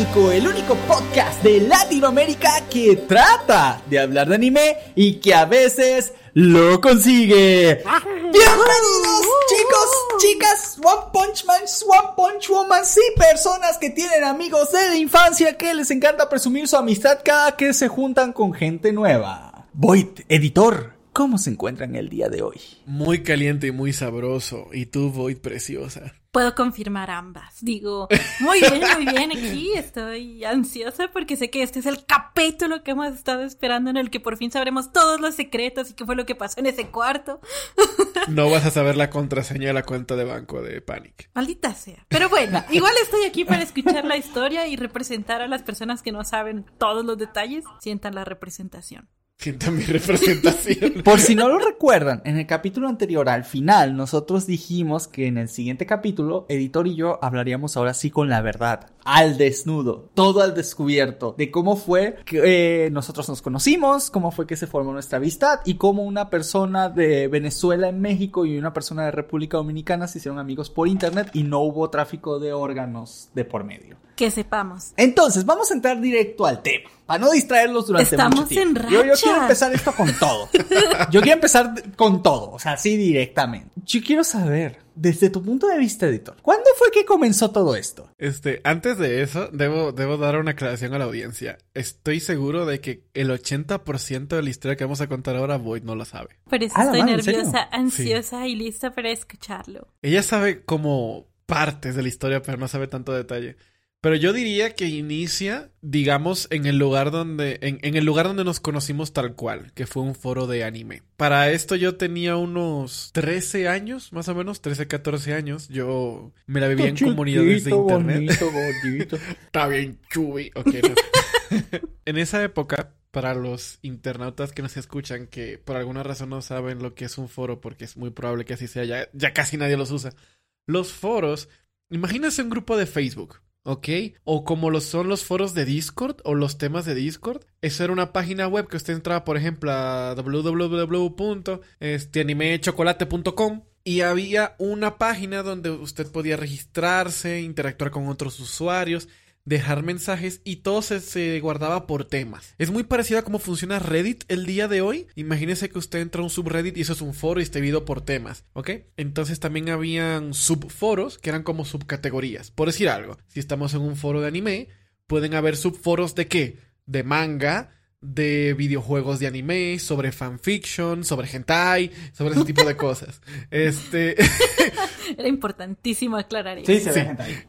El único podcast de Latinoamérica que trata de hablar de anime y que a veces lo consigue. Bienvenidos chicos, chicas, One Punch Man, One Punch Woman, sí, personas que tienen amigos de la infancia que les encanta presumir su amistad cada que se juntan con gente nueva. Void, editor, ¿cómo se encuentran el día de hoy? Muy caliente y muy sabroso. Y tú, Void, preciosa. Puedo confirmar ambas. Digo, muy bien, muy bien aquí. Estoy ansiosa porque sé que este es el capítulo que hemos estado esperando en el que por fin sabremos todos los secretos y qué fue lo que pasó en ese cuarto. No vas a saber la contraseña de la cuenta de banco de Panic. Maldita sea. Pero bueno, igual estoy aquí para escuchar la historia y representar a las personas que no saben todos los detalles. Sientan la representación. Sienta mi representación. Por si no lo recuerdan, en el capítulo anterior, al final, nosotros dijimos que en el siguiente capítulo, Editor y yo hablaríamos ahora sí con la verdad, al desnudo, todo al descubierto, de cómo fue que eh, nosotros nos conocimos, cómo fue que se formó nuestra amistad y cómo una persona de Venezuela en México y una persona de República Dominicana se hicieron amigos por internet y no hubo tráfico de órganos de por medio. Que sepamos. Entonces, vamos a entrar directo al tema. Para no distraerlos durante Estamos mucho tiempo. en Yo, yo racha. quiero empezar esto con todo. Yo quiero empezar con todo, o sea, así directamente. Yo quiero saber, desde tu punto de vista, editor, ¿cuándo fue que comenzó todo esto? Este, antes de eso, debo, debo dar una aclaración a la audiencia. Estoy seguro de que el 80% de la historia que vamos a contar ahora, Void no la sabe. Por eso Ah, estoy nerviosa, ansiosa y lista para escucharlo. Ella sabe como partes de la historia, pero no sabe tanto detalle. Pero yo diría que inicia, digamos, en el lugar donde, en, en el lugar donde nos conocimos tal cual, que fue un foro de anime. Para esto yo tenía unos 13 años, más o menos, 13, 14 años. Yo me la vivía en comunidades de internet. bonito. Está bien, chubi. Ok, no. en esa época, para los internautas que nos escuchan, que por alguna razón no saben lo que es un foro, porque es muy probable que así sea, ya, ya casi nadie los usa. Los foros, imagínense un grupo de Facebook. ¿Ok? O como lo son los foros de Discord o los temas de Discord. Eso era una página web que usted entraba, por ejemplo, a este, www.animechocolate.com y había una página donde usted podía registrarse, interactuar con otros usuarios, dejar mensajes y todo se, se guardaba por temas. Es muy parecido a cómo funciona Reddit el día de hoy. Imagínese que usted entra a un subreddit y eso es un foro y está dividido por temas, ¿ok? Entonces también habían subforos que eran como subcategorías. Por decir algo, si estamos en un foro de anime, pueden haber subforos de qué? De manga, de videojuegos de anime, sobre fanfiction, sobre hentai, sobre ese tipo de cosas. Este... Era importantísimo aclarar eso. Sí, se Sí.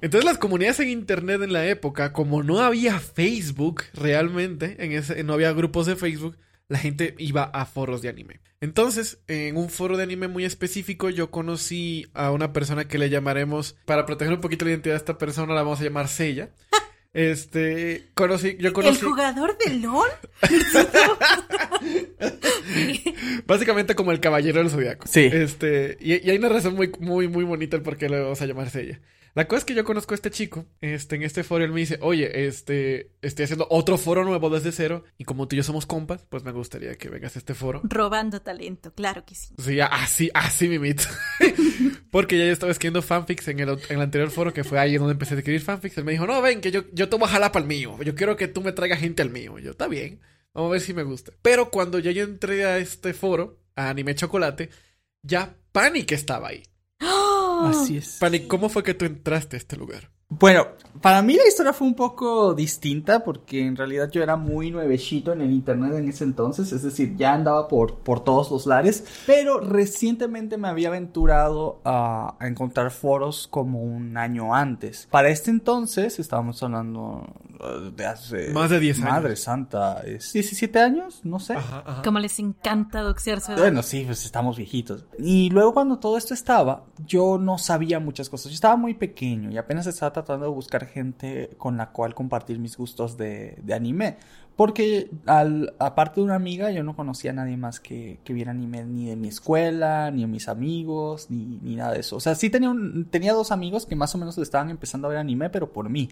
Entonces las comunidades en internet en la época, como no había Facebook realmente, en ese, no había grupos de Facebook, la gente iba a foros de anime. Entonces, en un foro de anime muy específico, yo conocí a una persona que le llamaremos, para proteger un poquito la identidad de esta persona, la vamos a llamar Sella. Este, conocí, yo ¿El conocí, jugador de LOL? básicamente como el caballero del zodiaco. Sí. Este, y, y hay una razón muy, muy, muy bonita el por qué le vamos a llamar Sella. La cosa es que yo conozco a este chico, este, en este foro, él me dice, oye, este, estoy haciendo otro foro nuevo desde cero, y como tú y yo somos compas, pues me gustaría que vengas a este foro. Robando talento, claro que sí. Sí, así, así mimito. Porque ya yo estaba escribiendo fanfics en el, en el anterior foro, que fue ahí donde empecé a escribir fanfics. Él me dijo, no, ven, que yo, yo te voy a jalar para el mío. Yo quiero que tú me traigas gente al mío. Y yo, está bien, vamos a ver si me gusta. Pero cuando ya yo entré a este foro, a Anime Chocolate, ya Panic estaba ahí. Así es. Panic, ¿cómo fue que tú entraste a este lugar? Bueno, para mí la historia fue un poco distinta porque en realidad yo era muy nuevecito en el internet en ese entonces, es decir, ya andaba por, por todos los lares, pero recientemente me había aventurado a, a encontrar foros como un año antes. Para este entonces, estábamos hablando eh, de hace... Más de 10 años. Madre santa, ¿es 17 años? No sé. Ajá, ajá. Como les encanta doxear su edad. Bueno, sí, pues estamos viejitos. Y luego cuando todo esto estaba, yo no sabía muchas cosas. Yo estaba muy pequeño y apenas estaba tratando de buscar gente con la cual compartir mis gustos de, de anime. Porque al, aparte de una amiga, yo no conocía a nadie más que, que viera anime ni de mi escuela, ni de mis amigos, ni, ni nada de eso. O sea, sí tenía, un, tenía dos amigos que más o menos estaban empezando a ver anime, pero por mí.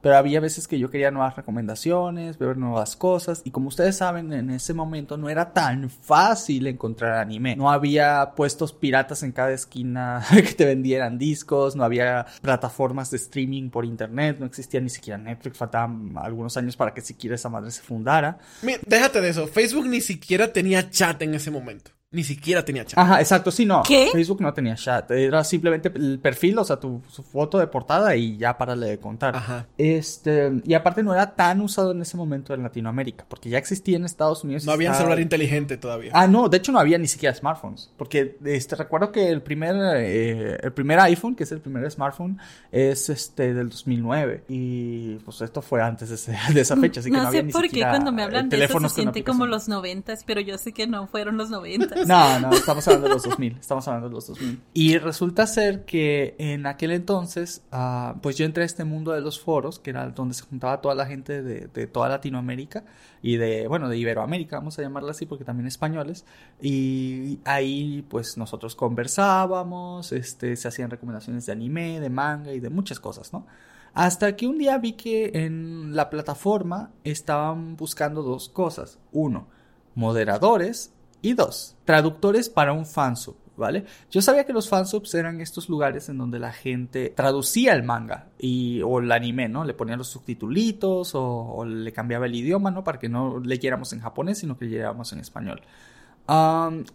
Pero había veces que yo quería nuevas recomendaciones, ver nuevas cosas, y como ustedes saben, en ese momento no era tan fácil encontrar anime. No había puestos piratas en cada esquina que te vendieran discos, no había plataformas de streaming por internet, no existía ni siquiera Netflix, faltaban algunos años para que siquiera esa madre se fundara. déjate de eso, Facebook ni siquiera tenía chat en ese momento. Ni siquiera tenía chat. Ajá, exacto, sí, no. ¿Qué? Facebook no tenía chat. Era simplemente el perfil, o sea, tu foto de portada y ya para de contar. Ajá. Este, y aparte no era tan usado en ese momento en Latinoamérica, porque ya existía en Estados Unidos. No había celular inteligente todavía. Ah, no, de hecho no había ni siquiera smartphones. Porque este, recuerdo que el primer, eh, el primer iPhone, que es el primer smartphone, es este del 2009. Y pues esto fue antes de, esa fecha, así que no, no sé por qué cuando me hablan de eso se siente como los 90, pero yo sé que no fueron los 90. No, no, estamos hablando de los 2000. Estamos hablando de los 2000. Y resulta ser que en aquel entonces, uh, pues yo entré a este mundo de los foros, que era donde se juntaba toda la gente de, de, toda Latinoamérica y de, bueno, de Iberoamérica, vamos a llamarla así, porque también españoles. Y ahí, pues nosotros conversábamos, este, se hacían recomendaciones de anime, de manga y de muchas cosas, ¿no? Hasta que un día vi que en la plataforma estaban buscando dos cosas. Uno, moderadores y dos, traductores para un fansub, ¿vale? Yo sabía que los fansubs eran estos lugares en donde la gente traducía el manga y, o el anime, ¿no? Le ponía los subtitulitos o, le cambiaba el idioma, ¿no? Para que no leyéramos en japonés, sino que leyéramos en español.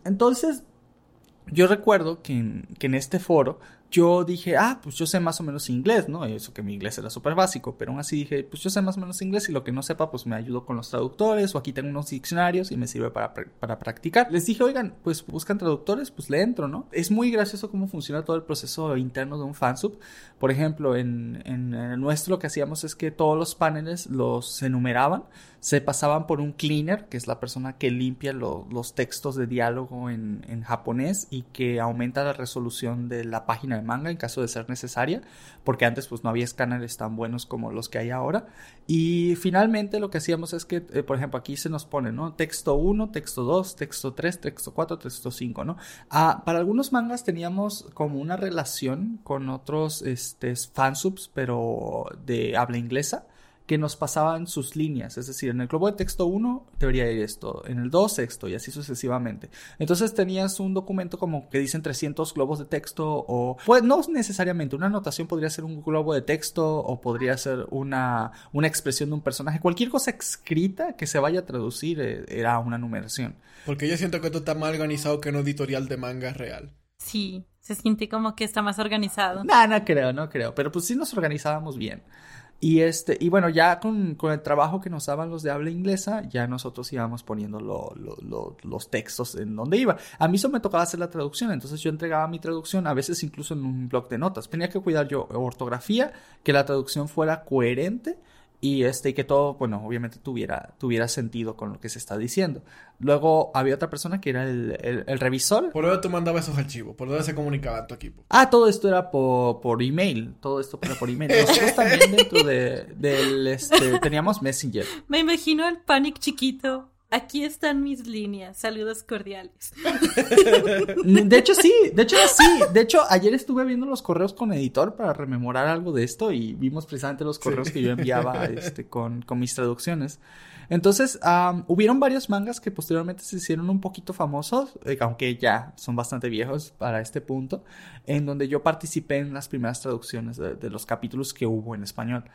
entonces, yo recuerdo que que en este foro yo dije, ah, pues yo sé más o menos inglés, ¿no? Eso que mi inglés era súper básico, pero aún así dije, pues yo sé más o menos inglés y lo que no sepa, pues me ayudo con los traductores o aquí tengo unos diccionarios y me sirve para, para practicar. Les dije, oigan, pues buscan traductores, pues le entro, ¿no? Es muy gracioso cómo funciona todo el proceso interno de un fansub. Por ejemplo, en, en, en nuestro lo que hacíamos es que todos los paneles los enumeraban se pasaban por un cleaner, que es la persona que limpia los textos de diálogo en, en, japonés y que aumenta la resolución de la página manga en caso de ser necesaria, porque antes pues no había escáneres tan buenos como los que hay ahora. Y finalmente lo que hacíamos es que, eh, por ejemplo, aquí se nos pone, ¿no? Texto 1, texto 2, texto 3, texto 4, texto 5, ¿no? Ah, para algunos mangas teníamos como una relación con otros este, fansubs, pero de habla inglesa que nos pasaban sus líneas. Es decir, en el globo de texto 1 debería ir esto, en el 2 esto y así sucesivamente. Entonces tenías un documento como que dicen 300 globos de texto o, pues no necesariamente, una anotación podría ser un globo de texto o podría ser una, una expresión de un personaje. Cualquier cosa escrita que se vaya a traducir eh, era una numeración. Porque yo siento que esto está más organizado que un editorial de manga real. Sí, se siente como que está más organizado. No, no creo, no creo. Pero pues sí nos organizábamos bien. Y, este, y bueno, ya con, con, el trabajo que nos daban los de habla inglesa, ya nosotros íbamos poniendo los textos en donde iba. A mí solo me tocaba hacer la traducción, entonces yo entregaba mi traducción, a veces incluso en un blog de notas. Tenía que cuidar yo ortografía, que la traducción fuera coherente y este que todo, bueno, obviamente tuviera, tuviera sentido con lo que se está diciendo. Luego había otra persona que era el, el, revisor. ¿Por dónde tú mandabas esos archivos? ¿Por dónde se comunicaba tu equipo? Ah, todo esto era por, por email. Todo esto era por email. Nosotros también dentro de, del, este, teníamos Messenger. Me imagino el Panic chiquito Aquí están mis líneas. Saludos cordiales. De hecho, sí. De hecho, sí. De hecho, ayer estuve viendo los correos con editor para rememorar algo de esto y vimos precisamente los correos que yo enviaba este, con, con mis traducciones. Entonces, hubieron varios mangas que posteriormente se hicieron un poquito famosos, eh, aunque ya son bastante viejos para este punto, en donde yo participé en las primeras traducciones de los capítulos que hubo en español.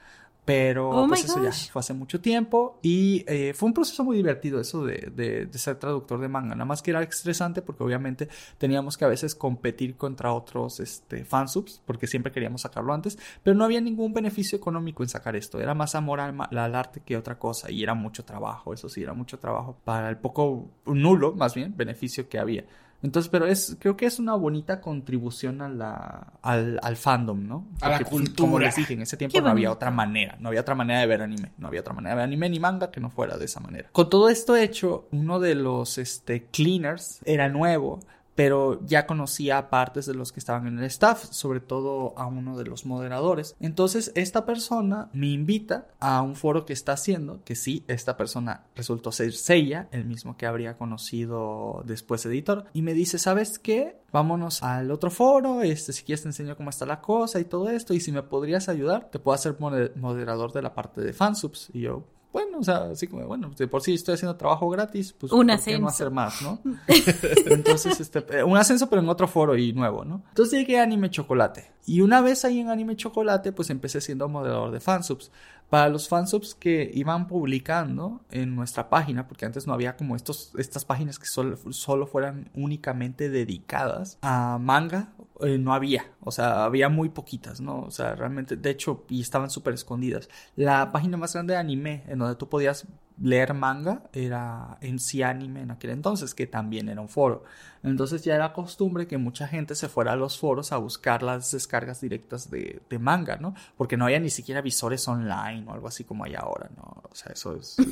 Pero oh pues eso ya fue hace mucho tiempo y eh, fue un proceso muy divertido eso de, de, ser traductor de manga. Nada más que era estresante porque obviamente teníamos que a veces competir contra otros este, fansubs porque siempre queríamos sacarlo antes, pero no había ningún beneficio económico en sacar esto. Era más amor al, al arte que otra cosa y era mucho trabajo, eso sí, era mucho trabajo para el poco nulo, más bien, beneficio que había. Entonces, pero es, creo que es una bonita contribución a la, al, al fandom, ¿no? a la cultura. Como les dije, en ese tiempo no había otra manera, no había otra manera de ver anime, no había otra manera de ver anime ni manga que no fuera de esa manera. Con todo esto hecho, uno de los, este, cleaners era nuevo, pero ya conocía a partes de los que estaban en el staff, sobre todo a uno de los moderadores. Entonces esta persona me invita a un foro que está haciendo, que sí, esta persona resultó ser Seiya, el mismo que habría conocido después editor, y me dice, ¿sabes qué? Vámonos al otro foro, este, si quieres te enseño cómo está la cosa y todo esto, y si me podrías ayudar, te puedo hacer moderador de la parte de fansubs. Y yo, bueno, o sea, así como, bueno, de por sí estoy haciendo trabajo gratis, pues un ¿por qué no hacer más, no? Entonces, este, eh, un ascenso pero en otro foro y nuevo, ¿no? Entonces llegué a Anime Chocolate. Y una vez ahí en Anime Chocolate, pues empecé siendo moderador de fansubs. Para los fansubs que iban publicando en nuestra página, porque antes no había como estos, estas páginas que solo, solo fueran únicamente dedicadas a manga, eh, no había. O sea, había muy poquitas, ¿no? O sea, realmente, de hecho, y estaban súper escondidas. La página más grande de anime, en donde tú podías leer manga era en sí anime en aquel entonces, que también era un foro. Entonces ya era costumbre que mucha gente se fuera a los foros a buscar las descargas directas de, manga, ¿no? Porque no había ni siquiera visores online o algo así como hay ahora, ¿no? O sea, eso es...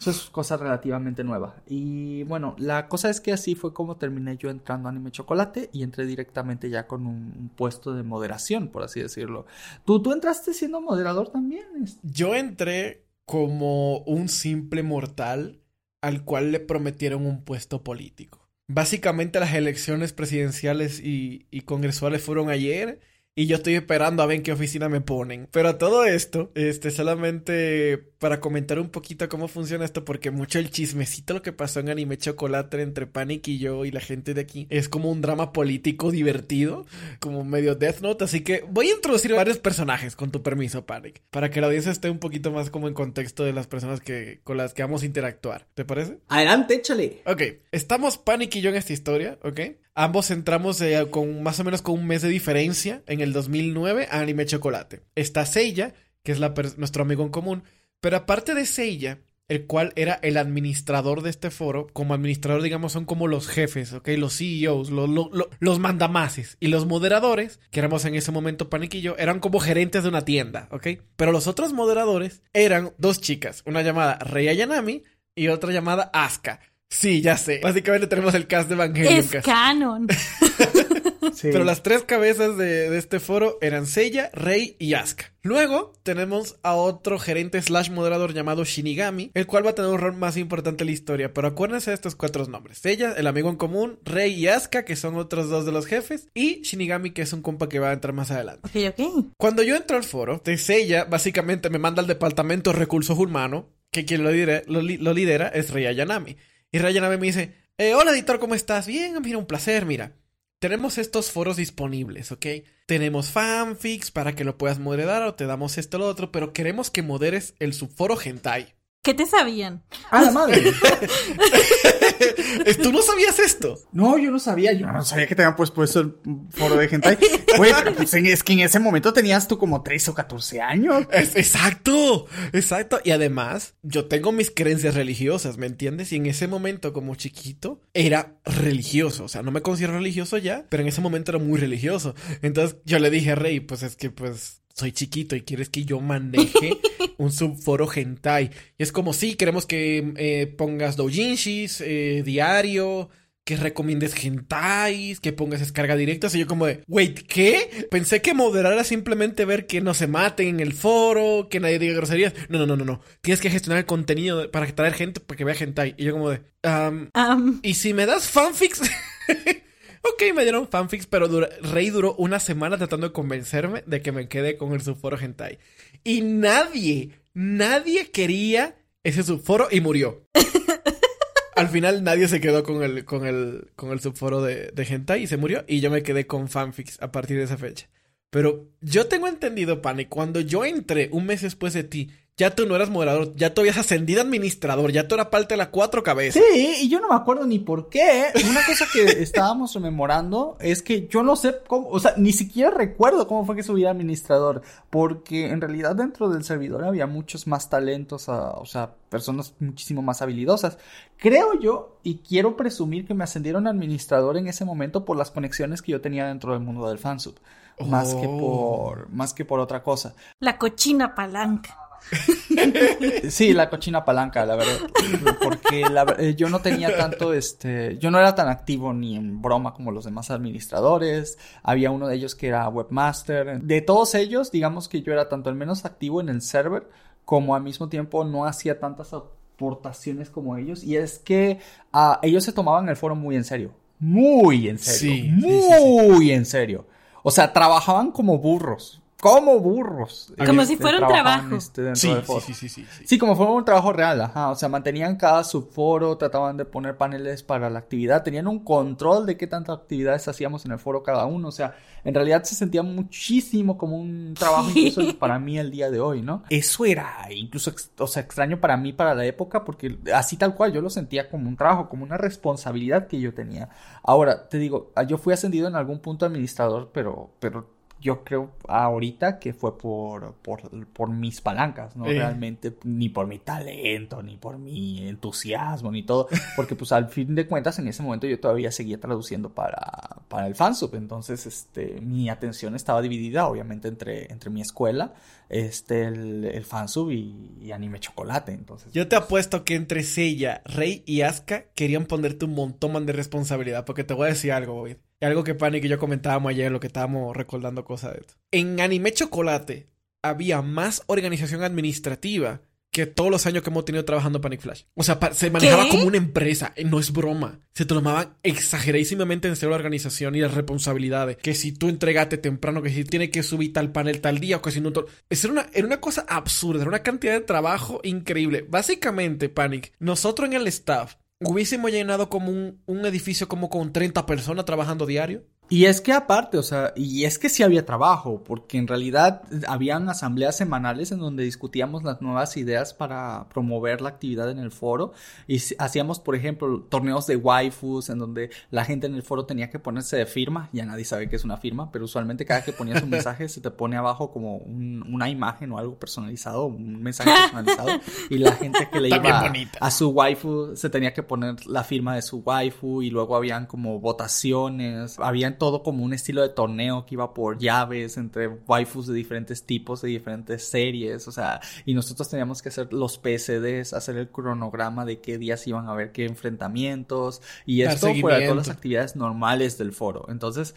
Eso es cosa relativamente nueva. Y bueno, la cosa es que así fue como terminé yo entrando a Anime Chocolate y entré directamente ya con un, puesto de moderación, por así decirlo. ¿Tú, ¿Tú entraste siendo moderador también? Yo entré como un simple mortal al cual le prometieron un puesto político. Básicamente las elecciones presidenciales y, y congresuales fueron ayer y yo estoy esperando a ver en qué oficina me ponen. Pero a todo esto, este, solamente para comentar un poquito cómo funciona esto, porque mucho el chismecito lo que pasó en Anime Chocolate entre Panic y yo y la gente de aquí es como un drama político divertido, como medio Death Note. Así que voy a introducir varios personajes, con tu permiso, Panic, para que la audiencia esté un poquito más como en contexto de las personas que, con las que vamos a interactuar. ¿Te parece? Adelante, échale. Ok, estamos Panic y yo en esta historia, ¿ok? Ambos entramos eh, con más o menos con un mes de diferencia en el 2009 a Anime Chocolate. Está Seiya, que es nuestro amigo en común, pero aparte de Seiya, el cual era el administrador de este foro, como administrador, digamos, son como los jefes, ¿ok? Los CEOs, los mandamases. Y los moderadores, que éramos en ese momento Paniquillo, eran como gerentes de una tienda, ¿ok? Pero los otros moderadores eran dos chicas, una llamada Rei Ayanami y otra llamada Asuka. Sí, ya sé. Básicamente tenemos el cast de Evangelion. Es canon. Pero las tres cabezas de, este foro eran Seiya, Rei y Asuka. Luego tenemos a otro gerente slash moderador llamado Shinigami, el cual va a tener un rol más importante en la historia. Pero acuérdense de estos cuatro nombres. Seiya, el amigo en común, Rei y Asuka, que son otros dos de los jefes, y Shinigami, que es un compa que va a entrar más adelante. Ok, ok. Cuando yo entro al foro, de Seiya básicamente me manda al departamento de recursos humanos, que quien lo lidera, lo, lidera es Rei Ayanami. Y Rei Ayanami me dice, eh, hola editor, ¿cómo estás? Bien, mira, un placer, mira tenemos estos foros disponibles, ¿ok? Tenemos fanfics para que lo puedas moderar o te damos esto o lo otro, pero queremos que moderes el subforo hentai. ¿Qué te sabían? ¡A la madre! ¿Tú no sabías esto? No, yo no sabía. Yo no sabía que te habían pues, puesto el foro de hentai. Güey, pues, es que en ese momento tenías tú como 13 o 14 años. exacto, exacto. Y además, yo tengo mis creencias religiosas, ¿me entiendes? Y en ese momento, como chiquito, era religioso. O sea, no me considero religioso ya, pero en ese momento era muy religioso. Entonces yo le dije a Rey, pues es que pues soy chiquito y quieres que yo maneje un subforo hentai. Y es como, sí, queremos que eh, pongas doujinshis, eh, diario, que recomiendes hentais, que pongas descarga directa. Y yo como de, wait, ¿qué? Pensé que moderar era simplemente ver que no se maten en el foro, que nadie diga groserías. No, no, no, no, no. Tienes que gestionar el contenido para traer gente para que vea hentai. Y yo como de, um, ¿y si me das fanfics? Ok, me dieron fanfics, pero Rey duró una semana tratando de convencerme de que me quede con el subforo hentai. Y nadie, nadie quería ese subforo y murió. Al final nadie se quedó con el, con el, con el subforo de, de hentai y se murió. Y yo me quedé con fanfics a partir de esa fecha. Pero yo tengo entendido, Pane, cuando yo entré un mes después de ti ya tú no eras moderador, ya tú habías ascendido a administrador, ya tú eras parte de la cuatro cabezas. Sí, y yo no me acuerdo ni por qué. Una cosa que estábamos rememorando es que yo no sé cómo, o sea, ni siquiera recuerdo cómo fue que subí a administrador, porque en realidad dentro del servidor había muchos más talentos, ah, o sea, personas muchísimo más habilidosas. Creo yo, y quiero presumir que me ascendieron a administrador en ese momento por las conexiones que yo tenía dentro del mundo del fansub. Más que oh. por, más que por otra cosa. La cochina palanca. Sí, la cochina palanca, la verdad. Porque eh, yo no tenía tanto, este, yo no era tan activo ni en broma como los demás administradores. Había uno de ellos que era webmaster. De todos ellos, digamos que yo era tanto el menos activo en el server como al mismo tiempo no hacía tantas aportaciones como ellos. Y es que uh, ellos se tomaban el foro muy en serio. Muy en serio. Sí, muy en serio. O sea, trabajaban como burros como burros. Como si fuera un trabajo. Este, sí, sí, sí, sí, sí, como fuera un trabajo real, ajá. O sea, mantenían cada subforo, trataban de poner paneles para la actividad, tenían un control de qué tantas actividades hacíamos en el foro cada uno. O sea, en realidad se sentía muchísimo como un trabajo incluso para mí el día de hoy, ¿no? Eso era incluso, o sea, extraño para mí para la época porque así tal cual yo lo sentía como un trabajo, como una responsabilidad que yo tenía. Ahora, te digo, yo fui ascendido en algún punto administrador, pero, pero yo creo ahorita que fue por, por, mis palancas, no realmente ni por mi talento, ni por mi entusiasmo, ni todo, porque pues al fin de cuentas en ese momento yo todavía seguía traduciendo para, para el fansub, entonces este, mi atención estaba dividida obviamente entre, entre mi escuela, este, el, el fansub y, anime chocolate, entonces. Yo te pues apuesto que entre Seiya, Rey y Asuka querían ponerte un montón de responsabilidad, porque te voy a decir algo, Bobby. Y algo que Pani y yo comentábamos ayer, lo que estábamos recordando cosas de esto. En Anime Chocolate había más organización administrativa que todos los años que hemos tenido trabajando Panic Flash. O sea, se manejaba como una empresa, eh, no es broma. Se tomaban exageradísimamente en serio la organización y las responsabilidades. Que si tú entregaste temprano, que si tienes que subir tal panel tal día, o que si no... Era una, era una cosa absurda, era una cantidad de trabajo increíble. Básicamente, Panic, nosotros en el staff hubiésemos llenado como un, un edificio como con 30 personas trabajando diario. Y es que aparte, o sea, y es que sí había trabajo, porque en realidad habían asambleas semanales en donde discutíamos las nuevas ideas para promover la actividad en el foro. Y hacíamos, por ejemplo, torneos de waifus en donde la gente en el foro tenía que ponerse de firma, ya nadie sabe qué es una firma, pero usualmente cada que ponías un mensaje se te pone abajo como una imagen o algo personalizado, un mensaje personalizado y la gente que le iba a su waifu se tenía que poner la firma de su waifu y luego habían como votaciones, habían todo como un estilo de torneo que iba por llaves entre waifus de diferentes tipos, de diferentes series, o sea, y nosotros teníamos que hacer los PCDs, hacer el cronograma de qué días iban a haber qué enfrentamientos, y esto fuera todas las actividades normales del foro. Entonces,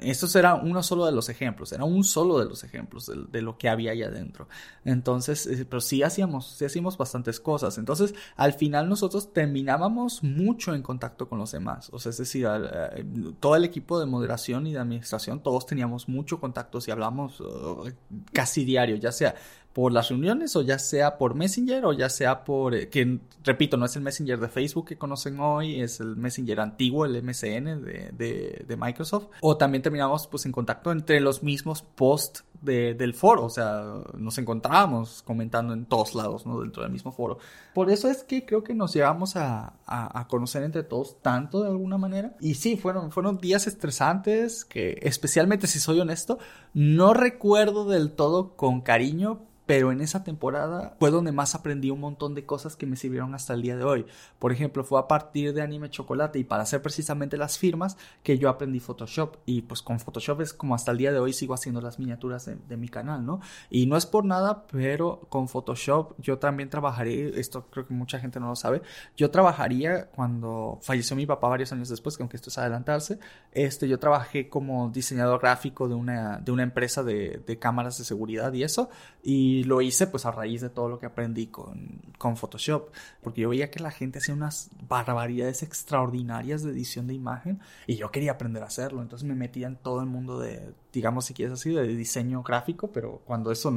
estos era uno solo de los ejemplos, era un solo de los ejemplos de, lo que había ahí adentro. Entonces, eh, pero sí hacíamos, sí hacíamos bastantes cosas. Entonces, al final nosotros terminábamos mucho en contacto con los demás. O sea, es decir, eh, todo el equipo de moderación y de administración, todos teníamos mucho contacto y hablamos uh, casi diario, ya sea por las reuniones o ya sea por Messenger o ya sea por, eh, que repito, no es el Messenger de Facebook que conocen hoy, es el Messenger antiguo, el MSN de, de, Microsoft. O también terminamos pues en contacto entre los mismos posts de, del foro, o sea, nos encontrábamos comentando en todos lados, ¿no? Dentro del mismo foro. Por eso es que creo que nos llegamos a, a, a, conocer entre todos tanto de alguna manera. Y sí, fueron, fueron días estresantes que, especialmente si soy honesto, no recuerdo del todo con cariño, pero en esa temporada fue donde más aprendí un montón de cosas que me sirvieron hasta el día de hoy. Por ejemplo, fue a partir de Anime Chocolate y para hacer precisamente las firmas que yo aprendí Photoshop y pues con Photoshop es como hasta el día de hoy sigo haciendo las miniaturas de, mi canal, ¿no? Y no es por nada, pero con Photoshop yo también trabajaré, esto creo que mucha gente no lo sabe, yo trabajaría cuando falleció mi papá varios años después, que aunque esto es adelantarse, este, yo trabajé como diseñador gráfico de una, de una empresa de, de cámaras de seguridad y eso, y lo hice pues a raíz de todo lo que aprendí con, con Photoshop, porque yo veía que la gente hacía unas barbaridades extraordinarias de edición de imagen y yo quería aprender a hacerlo, entonces me metía en todo el mundo de, digamos si quieres así, de diseño gráfico, pero cuando eso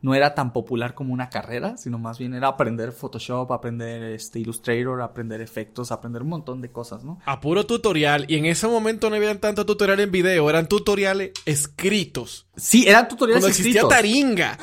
no era tan popular como una carrera, sino más bien era aprender Photoshop, aprender este Illustrator, aprender efectos, aprender un montón de cosas, ¿no? A puro tutorial, y en ese momento no había tanto tutorial en video, eran tutoriales escritos. Sí, eran tutoriales Cuando existía Taringa.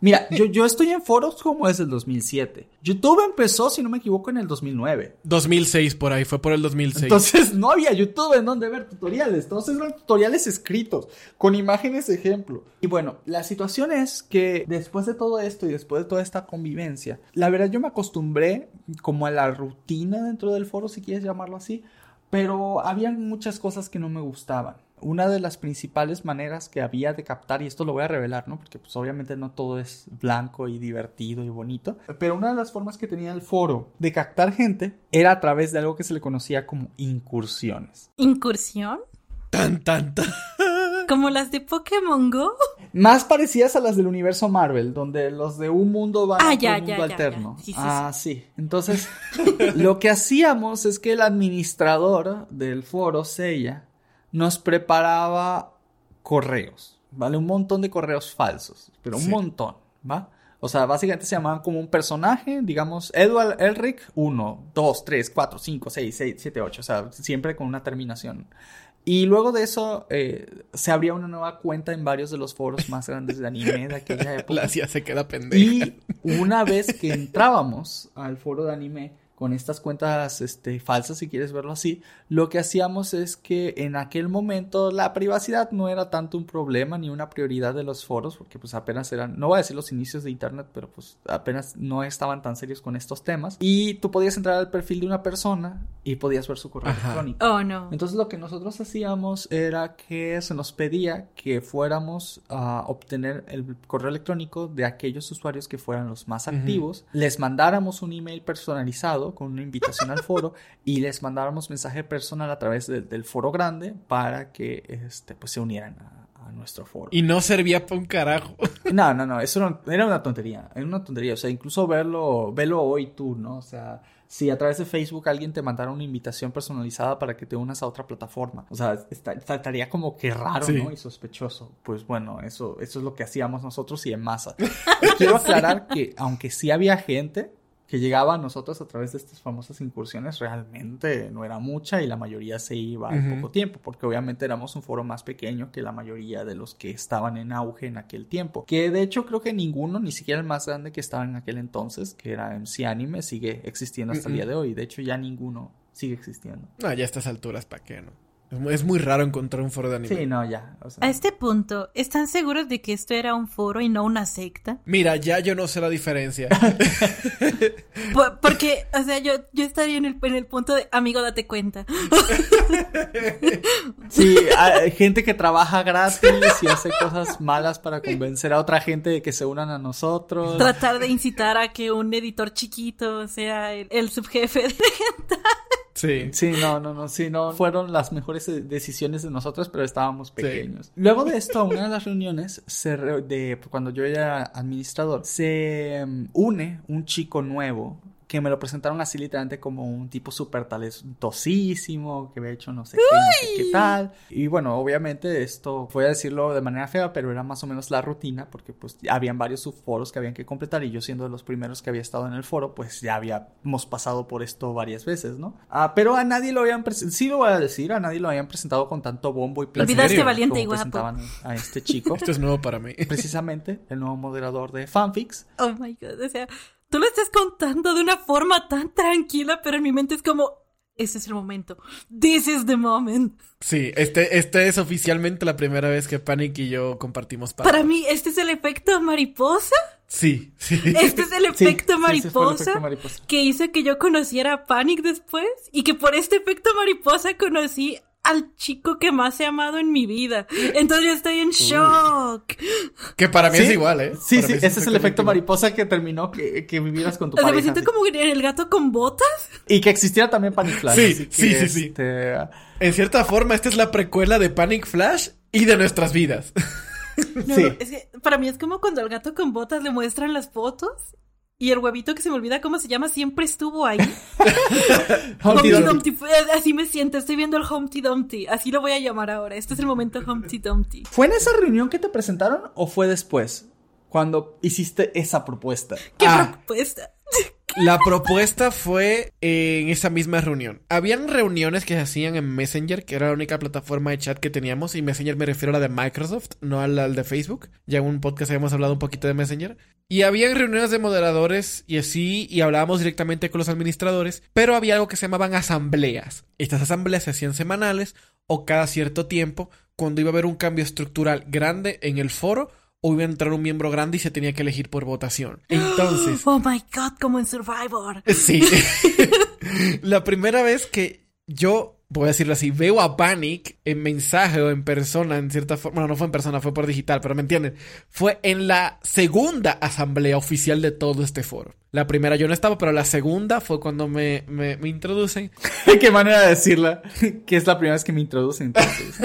Mira, yo, yo estoy en foros como desde el 2007. YouTube empezó, si no me equivoco, en el 2009. 2006 por ahí, fue por el 2006. Entonces no había YouTube en donde ver tutoriales. Todos eran tutoriales escritos, con imágenes de ejemplo. Y bueno, la situación es que después de todo esto y después de toda esta convivencia, la verdad yo me acostumbré como a la rutina dentro del foro, si quieres llamarlo así. Pero había muchas cosas que no me gustaban. Una de las principales maneras que había de captar, y esto lo voy a revelar, ¿no? Porque pues obviamente no todo es blanco y divertido y bonito, pero una de las formas que tenía el foro de captar gente era a través de algo que se le conocía como incursiones. ¿Incursión? Tan, tan, tan. ¿Como las de Pokémon Go? Más parecidas a las del universo Marvel, donde los de un mundo van Ah, a ya, un mundo ya, ya, alterno. ya. Sí, sí, ah, sí. Entonces, lo que hacíamos es que el administrador del foro, Seiya, nos preparaba correos, ¿vale? Un montón de correos falsos, pero un Sí. montón, ¿va? O sea, básicamente se llamaban como un personaje, digamos, Edward Elric 1, 2, 3, 4, 5, 6, 6, 7, 8, o sea, siempre con una terminación. Y luego de eso eh, se abría una nueva cuenta en varios de los foros más grandes de anime de aquella época. La se queda pendeja. Y una vez que entrábamos al foro de anime con estas cuentas este, falsas, si quieres verlo así, lo que hacíamos es que en aquel momento la privacidad no era tanto un problema ni una prioridad de los foros, porque pues apenas eran, no voy a decir los inicios de Internet, pero pues apenas no estaban tan serios con estos temas. Y tú podías entrar al perfil de una persona y podías ver su correo Ajá. electrónico. Oh, no. Entonces lo que nosotros hacíamos era que se nos pedía que fuéramos a obtener el correo electrónico de aquellos usuarios que fueran los más activos, les mandáramos un email personalizado con una invitación al foro y les mandáramos mensaje personal a través del- del foro grande para que este, pues, se unieran a, a nuestro foro. Y no servía para un carajo. No, no, no, eso no- era una tontería, era una tontería, o sea, incluso verlo, verlo hoy tú, ¿no? O sea, si a través de Facebook alguien te mandara una invitación personalizada para que te unas a otra plataforma, o sea, está- estaría como que raro, Sí. ¿no? Y sospechoso. Pues bueno, eso, eso es lo que hacíamos nosotros y en masa. Quiero aclarar que aunque sí había gente que llegaba a nosotros a través de estas famosas incursiones, realmente no era mucha y la mayoría se iba al Ujú. poco tiempo, porque obviamente éramos un foro más pequeño que la mayoría de los que estaban en auge en aquel tiempo. Que de hecho creo que ninguno, ni siquiera el más grande que estaba en aquel entonces, que era MC Anime, sigue existiendo hasta el día de hoy. De hecho ya ninguno sigue existiendo. No, ya a estas alturas, ¿para qué no? Es muy, es muy raro encontrar un foro de anime. Sí, no, ya. o sea, A este punto, ¿están seguros de que esto era un foro y no una secta? Mira, ya yo no sé la diferencia. Por- porque, o sea, yo, yo estaría en el, en el punto de, amigo, date cuenta. Sí, hay gente que trabaja gratis y hace cosas malas para convencer a otra gente de que se unan a nosotros. Tratar de incitar a que un editor chiquito sea el, el subjefe de Sí. Sí, no, no, no, sí, no fueron las mejores decisiones de nosotros, pero estábamos pequeños. Luego de esto, una de las reuniones, se re- de cuando yo era administrador, se mm, une un chico nuevo que me lo presentaron así literalmente como un tipo súper talentosísimo, que había hecho no sé qué, no sé qué tal. Y bueno, obviamente esto, voy a decirlo de manera fea, pero era más o menos la rutina, porque pues habían varios subforos que habían que completar y yo siendo de los primeros que había estado en el foro, pues ya habíamos pasado por esto varias veces, ¿no? Ah, pero a nadie lo habían presentado, sí lo voy a decir, a nadie lo habían presentado con tanto bombo y placer. Olvidaste valiente y guapo. presentaban a este chico. Esto es nuevo para mí. Precisamente, el nuevo moderador de fanfics. Oh my god, o sea, tú lo estás contando de una forma tan tranquila, pero en mi mente es como, ese es el momento. This is the moment. Sí, este, este es oficialmente la primera vez que Panic y yo compartimos paz. Para mí, este es el efecto mariposa. Sí, sí. Este es el efecto sí, el mariposa efecto mariposa. que hizo que yo conociera a Panic después y que por este efecto mariposa conocí al chico que más he amado en mi vida. Entonces yo estoy en shock. Que para mí ¿Sí? es igual, ¿eh? Sí, Para sí, ese es el efecto mariposa que terminó que, que vivieras con tu O sea, me siento como en el gato con botas. Y que existiera también Panic Flash. Sí, así sí, sí, sí. este, En cierta forma, esta es la precuela de Panic Flash y de nuestras vidas. No, Sí. no, es que para mí es como cuando al gato con botas le muestran las fotos y el huevito que se me olvida cómo se llama siempre estuvo ahí. Humpty Humpty Dumpty. Dumpty. Eh, Así me siento, estoy viendo el Humpty Dumpty. Así lo voy a llamar ahora. Este es el momento Humpty Dumpty. ¿Fue en esa reunión que te presentaron o fue después? Cuando hiciste esa propuesta. ¿Qué Ah. propuesta? La propuesta fue en esa misma reunión. Habían reuniones que se hacían en Messenger, que era la única plataforma de chat que teníamos, y Messenger me refiero a la de Microsoft, no a la de Facebook. Ya en un podcast habíamos hablado un poquito de Messenger. Y habían reuniones de moderadores y así, y hablábamos directamente con los administradores, pero había algo que se llamaban asambleas. Estas asambleas se hacían semanales o cada cierto tiempo, cuando iba a haber un cambio estructural grande en el foro o iba a entrar un miembro grande y se tenía que elegir por votación. Entonces, Oh my god, como en Survivor. Sí. la primera vez que yo voy a decirlo así, veo a Panic en mensaje o en persona, en cierta forma, bueno, no fue en persona, fue por digital, pero me entienden, fue en la segunda asamblea oficial de todo este foro. La primera yo no estaba, pero la segunda fue cuando me, me, me introducen. ¿Qué manera de decirla? que es la primera vez que me introducen, entonces.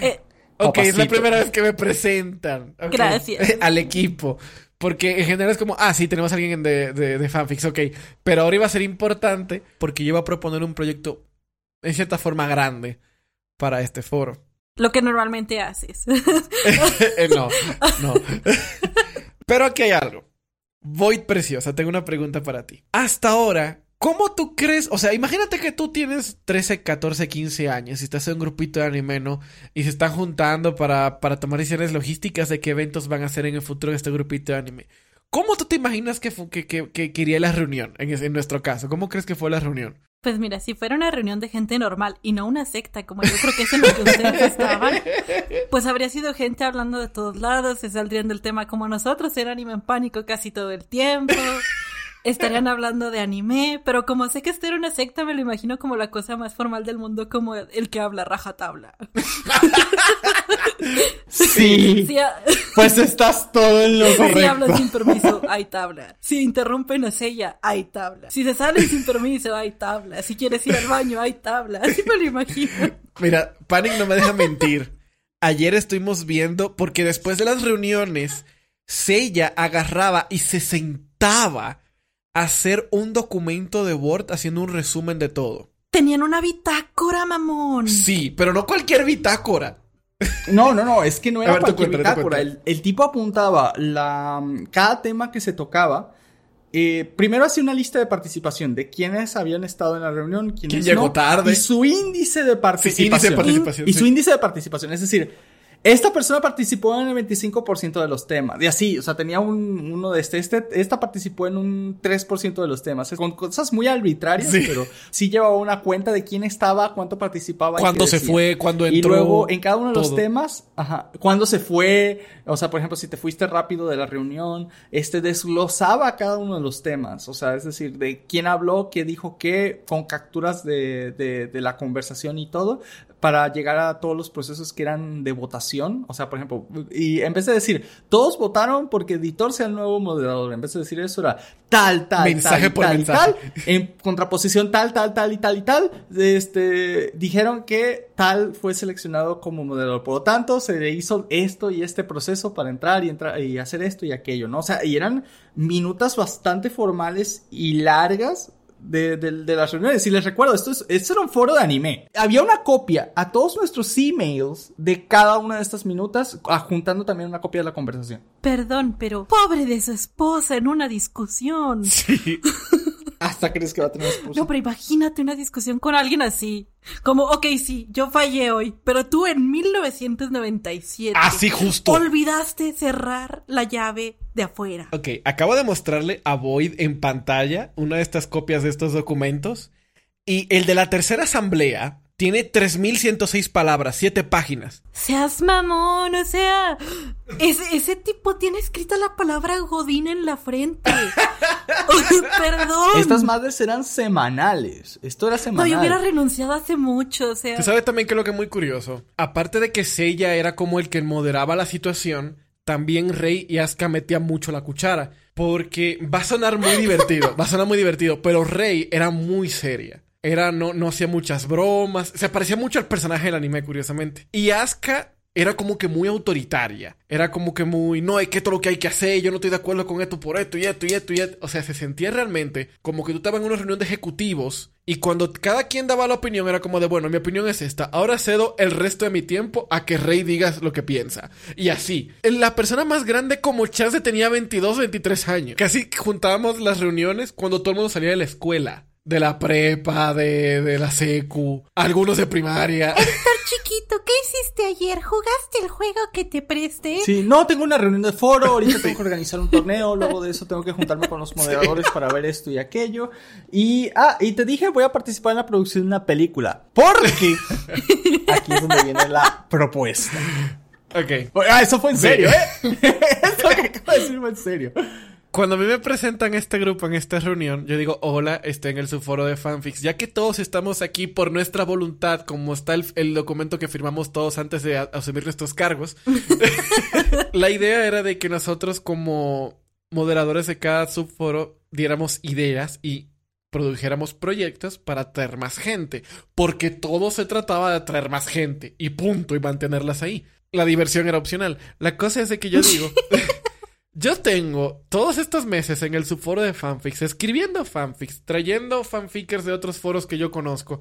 Eh, Ok, es la primera vez que me presentan. Gracias. Al equipo. Porque en general es como, ah, sí, tenemos a alguien de, de, de fanfics, ok. Pero ahora iba a ser importante porque yo iba a proponer un proyecto en cierta forma grande para este foro. lo que normalmente haces. Eh, no, no. Pero aquí hay algo. Void Preciosa, tengo una pregunta para ti. Hasta ahora, ¿cómo tú crees? O sea, imagínate que tú tienes 13, 14, 15 años y estás en un grupito de anime, ¿no? Y se están juntando para, para tomar decisiones logísticas de qué eventos van a hacer en el futuro en este grupito de anime. ¿Cómo tú te imaginas que, que, que, que, iría la reunión en, en nuestro caso? ¿Cómo crees que fue la reunión? Pues mira, si fuera una reunión de gente normal y no una secta, como yo creo que es en lo que ustedes estaban, pues habría sido gente hablando de todos lados, se saldrían del tema como nosotros, era anime en pánico casi todo el tiempo, estarían hablando de anime, pero como sé que esto era una secta, me lo imagino como la cosa más formal del mundo, como el que habla rajatabla. Sí. Si, ha- Pues estás todo en lo si correcto. hablan sin permiso, hay tabla. Si interrumpen a Sella, hay tabla. Si se salen sin permiso, hay tabla. Si quieres ir al baño, hay tabla. Así me lo imagino. Mira, Panic no me deja mentir. Ayer estuvimos viendo, porque después de las reuniones, Seiya agarraba y se sentaba hacer un documento de Word haciendo un resumen de todo. Tenían una bitácora, mamón. Sí, pero no cualquier bitácora. No, no, no, es que no era ver, cualquier bitácora. El, tipo apuntaba la, cada tema que se tocaba. eh, primero hacía una lista de participación de quiénes habían estado en la reunión, quiénes ¿Quién llegó no, tarde? y su índice de participación. índice de participación, Y sí. su índice de participación, es decir, esta persona participó en el 25% de los temas. Y así, o sea, tenía un, uno de este, este, esta participó en un 3% de los temas. Con cosas muy arbitrarias, Sí. pero sí llevaba una cuenta de quién estaba, cuánto participaba. y Cuándo se decía. fue, cuándo Y entró. luego, en cada uno de los temas, ajá, cuándo se fue, o sea, por ejemplo, si te fuiste rápido de la reunión, este desglosaba cada uno de los temas, o sea, es decir, de quién habló, qué dijo qué, con capturas de, de, de la conversación y todo, para llegar a todos los procesos que eran de votación, o sea, por ejemplo, y en vez de decir, todos votaron porque editor sea el nuevo moderador, en vez de decir eso era tal, tal, Mensaje tal, por tal, mensaje. tal, en contraposición tal, tal, tal y tal y tal, este, dijeron que tal fue seleccionado como moderador. Por lo tanto, se le hizo esto y este proceso para entrar y entrar y hacer esto y aquello, ¿no? O sea, y eran minutas bastante formales y largas de, de- de las reuniones. Y les recuerdo, esto, es, esto era un foro de anime. Había una copia a todos nuestros emails de cada una de estas minutas, adjuntando también una copia de la conversación. Perdón, pero pobre de su esposa en una discusión. Sí. Hasta crees que va a tener esposa. No, pero imagínate una discusión con alguien así. Como, ok, sí, yo fallé hoy, pero tú en 1997 Así justo. olvidaste cerrar la llave de afuera. Ok, acabo de mostrarle a Void en pantalla una de estas copias de estos documentos. Y el de la tercera asamblea tiene 3106 palabras, 7 páginas. Seas mamón, o sea, ese, ese tipo tiene escrita la palabra Godín en la frente. Perdón. Estas madres eran semanales. Esto era No, semanal. yo hubiera renunciado hace mucho, o sea. ¿Tú sabes también que lo que es muy curioso? Aparte de que Seiya era como el que moderaba la situación, también Rey y Asuka metían mucho la cuchara. Porque va a sonar muy divertido, va a sonar muy divertido, pero Rey era muy seria. Era, no, no hacía muchas bromas, se parecía mucho al personaje del anime, curiosamente. Y Asuka era como que muy autoritaria. Era como que muy, no, es que esto es lo que hay que hacer, yo no estoy de acuerdo con esto por esto y esto y esto y esto. O sea, se sentía realmente como que tú estabas en una reunión de ejecutivos y cuando cada quien daba la opinión era como de, bueno, mi opinión es esta, ahora cedo el resto de mi tiempo a que Rey diga lo que piensa. Y así. La persona más grande como Chance tenía 22, 23 años. Casi juntábamos las reuniones cuando todo el mundo salía de la escuela. De la prepa, de, de la secu, algunos de primaria. chiquito, ¿qué hiciste ayer? ¿Jugaste el juego que te presté? Sí, no, tengo una reunión de foro, ahorita tengo que organizar un torneo, luego de eso tengo que juntarme con los moderadores para ver esto y aquello. Y, ah, y te dije, voy a participar en la producción de una película. Porque aquí es donde viene la propuesta. Ok. Ah, eso fue en serio, ¿eh? Eso que acabo de decir fue en serio. Cuando a mí me presentan este grupo en esta reunión, yo digo, hola, estoy en el subforo de fanfics. Ya que todos estamos aquí por nuestra voluntad, como está el, el documento que firmamos todos antes de asumir nuestros cargos, la idea era de que nosotros como moderadores de cada subforo diéramos ideas y produjéramos proyectos para atraer más gente. Porque todo se trataba de atraer más gente. Y punto, y mantenerlas ahí. La diversión era opcional. La cosa es de que yo digo... Yo tengo todos estos meses en el subforo de fanfics, escribiendo fanfics, trayendo fanfickers de otros foros que yo conozco,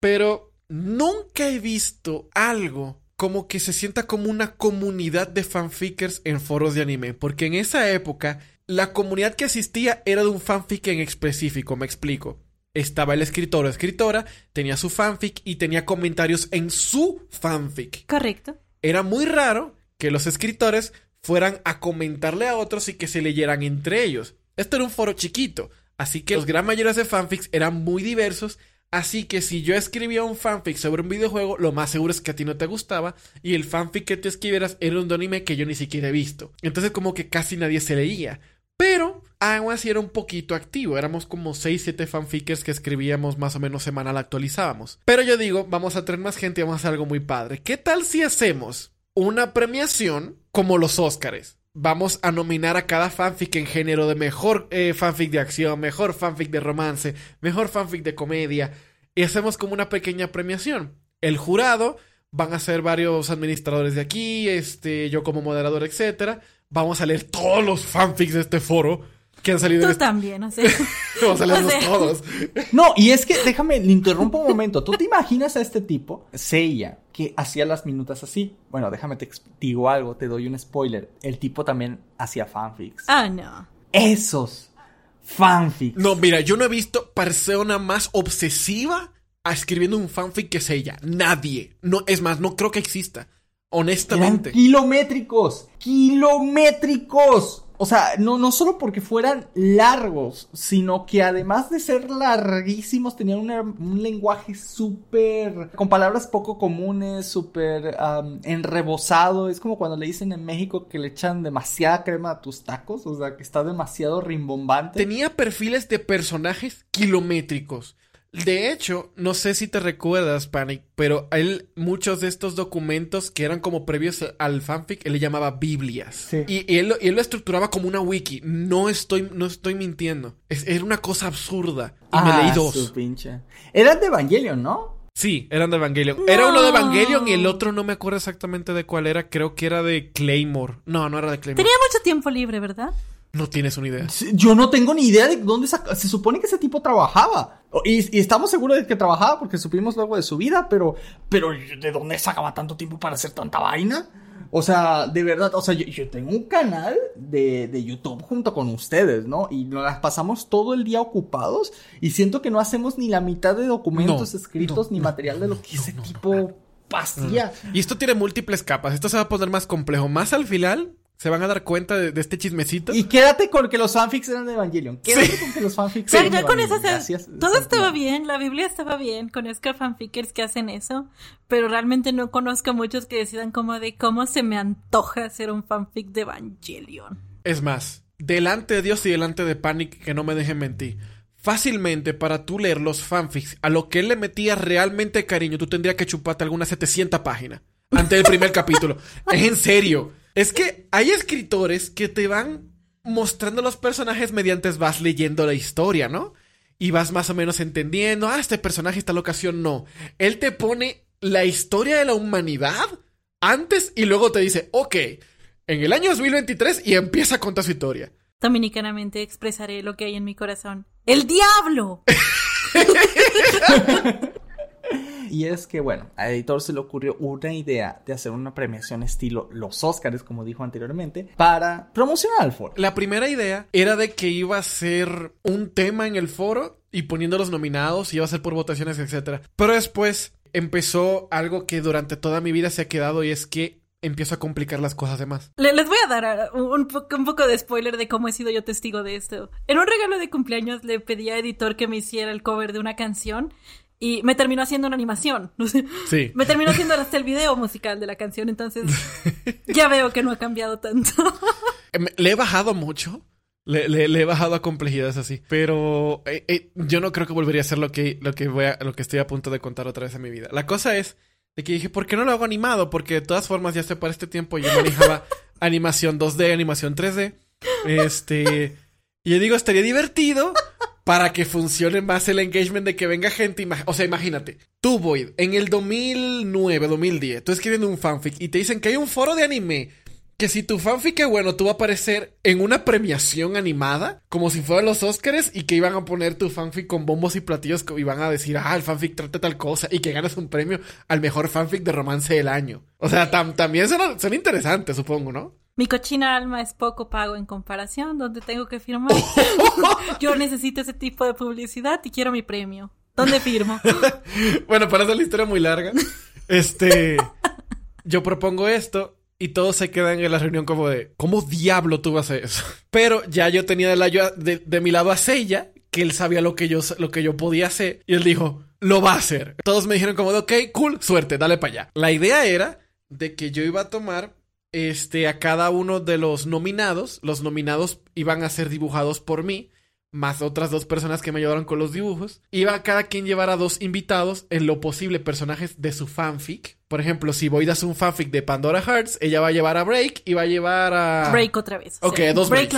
pero nunca he visto algo como que se sienta como una comunidad de fanfickers en foros de anime, porque en esa época la comunidad que asistía era de un fanfic en específico, me explico. Estaba el escritor o escritora, tenía su fanfic y tenía comentarios en su fanfic Correcto. era muy raro que los escritores fueran a comentarle a otros y que se leyeran entre ellos. Esto era un foro chiquito, así que los gran mayores de fanfics eran muy diversos, así que si yo escribía un fanfic sobre un videojuego, lo más seguro es que a ti no te gustaba y el fanfic que tú escribieras era un anime que yo ni siquiera he visto. Entonces como que casi nadie se leía. Pero aún así era un poquito activo. Éramos como 6, 7 fanfickers que escribíamos más o menos semanal, actualizábamos. Pero yo digo, vamos a traer más gente y vamos a hacer algo muy padre. ¿Qué tal si hacemos una premiación como los Óscares? Vamos a nominar a cada fanfic en género de mejor eh, fanfic de acción, mejor fanfic de romance, mejor fanfic de comedia. Y hacemos como una pequeña premiación. El jurado van a ser varios administradores de aquí, este, yo como moderador, etcétera. Vamos a leer todos los fanfics de este foro que han salido Tú este... también, o sea. Vamos a leerlos O sea- todos. No, y es que, déjame, le interrumpo un momento. ¿Tú te imaginas a este tipo, Seiya, que hacía las minutas así? Bueno, déjame te digo algo, te doy un spoiler. El tipo también hacía fanfics. Ah, no. Esos fanfics. No, mira, yo no he visto persona más obsesiva a escribiendo un fanfic que es ella. Nadie. No, es más, no creo que exista. Eran Honestamente. kilométricos, kilométricos. O sea, no, no solo porque fueran largos, sino que además de ser larguísimos, tenían un lenguaje súper, con palabras poco comunes, súper am, enrebosado. Es como cuando le dicen en México que le echan demasiada crema a tus tacos, o sea, que está demasiado rimbombante. Tenía perfiles de personajes kilométricos. De hecho, no sé si te recuerdas, Panic, pero él, muchos de estos documentos que eran como previos al fanfic, él le llamaba Biblias. Sí. Y, y él, lo- y él lo estructuraba como una wiki. No estoy, no estoy mintiendo. Es- era una cosa absurda. Y me Ah, leí su dos. pinche. Eran de Evangelion, ¿no? Sí, eran de Evangelion. Era uno de. Evangelion y el otro no me acuerdo exactamente de cuál era. Creo que era de Claymore. No, no era de Claymore. Tenía mucho tiempo libre, ¿verdad? No tienes una idea. Yo no tengo ni idea de dónde saca. Se supone que ese tipo trabajaba. Y, y estamos seguros de que trabajaba porque supimos luego de su vida, pero. Pero ¿de dónde sacaba tanto tiempo para hacer tanta vaina? O sea, de verdad, o sea, yo, yo tengo un canal de, de YouTube junto con ustedes, ¿no? Y nos las pasamos todo el día ocupados y siento que no hacemos ni la mitad de documentos No, escritos no, ni no, material de lo que ese tipo hacía. Y esto tiene múltiples capas. Esto se va a poner más complejo. Más al final se van a dar cuenta de, de este chismecito. Y quédate con que los fanfics eran de Evangelion. Quédate con que los fanfics Ya, eran de ya con Evangelion. se- Gracias. todo estaba bien, la Biblia estaba bien, conozco a fanfickers que hacen eso, pero realmente no conozco a muchos que decidan como de cómo se me antoja hacer un fanfic de Evangelion. Es más, delante de Dios y delante de Panic, que no me dejen mentir. Fácilmente para tú leer los fanfics, a lo que él le metía realmente cariño, tú tendrías que chuparte algunas 700 páginas antes del primer capítulo. Es en serio. Es que hay escritores que te van mostrando los personajes mediante vas leyendo la historia, ¿no? Y vas más o menos entendiendo, ah, este personaje, esta locación, no. Él te pone la historia de la humanidad antes y luego te dice, ok, en el año 2023 y empieza a contar su historia. Dominicanamente expresaré lo que hay en mi corazón. ¡El diablo! Y es que, bueno, al editor se le ocurrió una idea de hacer una premiación estilo los Oscars, como dijo anteriormente, para promocionar al foro. La primera idea era de que iba a ser un tema en el foro y poniendo los nominados, iba a ser por votaciones, etcétera. Pero después empezó algo que durante toda mi vida se ha quedado y es que empiezo a complicar las cosas de más. Le- les voy a dar uh, un, po- un poco de spoiler de cómo he sido yo testigo de esto. En un regalo de cumpleaños le pedí a editor que me hiciera el cover de una canción y me terminó haciendo una animación. Sí. Me terminó haciendo hasta el video musical de la canción, entonces ya veo que no ha cambiado tanto. Em, Le he bajado mucho, Le, le- le he bajado a complejidades así. Pero eh, eh, yo no creo que volvería a hacer lo que, lo que voy a, lo que estoy a punto de contar otra vez en mi vida. La cosa es de que dije, ¿por qué no lo hago animado? Porque de todas formas, ya sé para este tiempo yo manejaba animación 2D, animación 3D. Este. Y yo digo, estaría divertido para que funcione más el engagement de que venga gente. O sea, imagínate, tú, Boyd, en el 2009, 2010, tú escribiendo un fanfic y te dicen que hay un foro de anime. Que si tu fanfic es bueno, tú vas a aparecer en una premiación animada, como si fueran los Oscars, y que iban a poner tu fanfic con bombos y platillos y van a decir, ah, el fanfic trata tal cosa, y que ganas un premio al mejor fanfic de romance del año. O sea, tam- también son interesantes, supongo, ¿no? Mi cochina alma es poco pago en comparación, donde tengo que firmar. Yo necesito ese tipo de publicidad y quiero mi premio. ¿Dónde firmo? bueno, para hacer la historia muy larga, este, yo propongo esto y todos se quedan en la reunión como de, ¿cómo diablo tú vas a hacer eso? Pero ya yo tenía de, la- de, de mi lado a Seiya, que él sabía lo que yo, lo que yo podía hacer, y él dijo, lo va a hacer. Todos me dijeron como de, ok, cool, suerte, dale para allá. La idea era de que yo iba a tomar este, a cada uno de los nominados, los nominados iban a ser dibujados por mí, más otras dos personas que me ayudaron con los dibujos. Iba cada quien llevar a dos invitados, en lo posible personajes de su fanfic. Por ejemplo, si Void hace un fanfic de Pandora Hearts, ella va a llevar a Break y va a llevar a... Break otra vez. Ok, dos Break.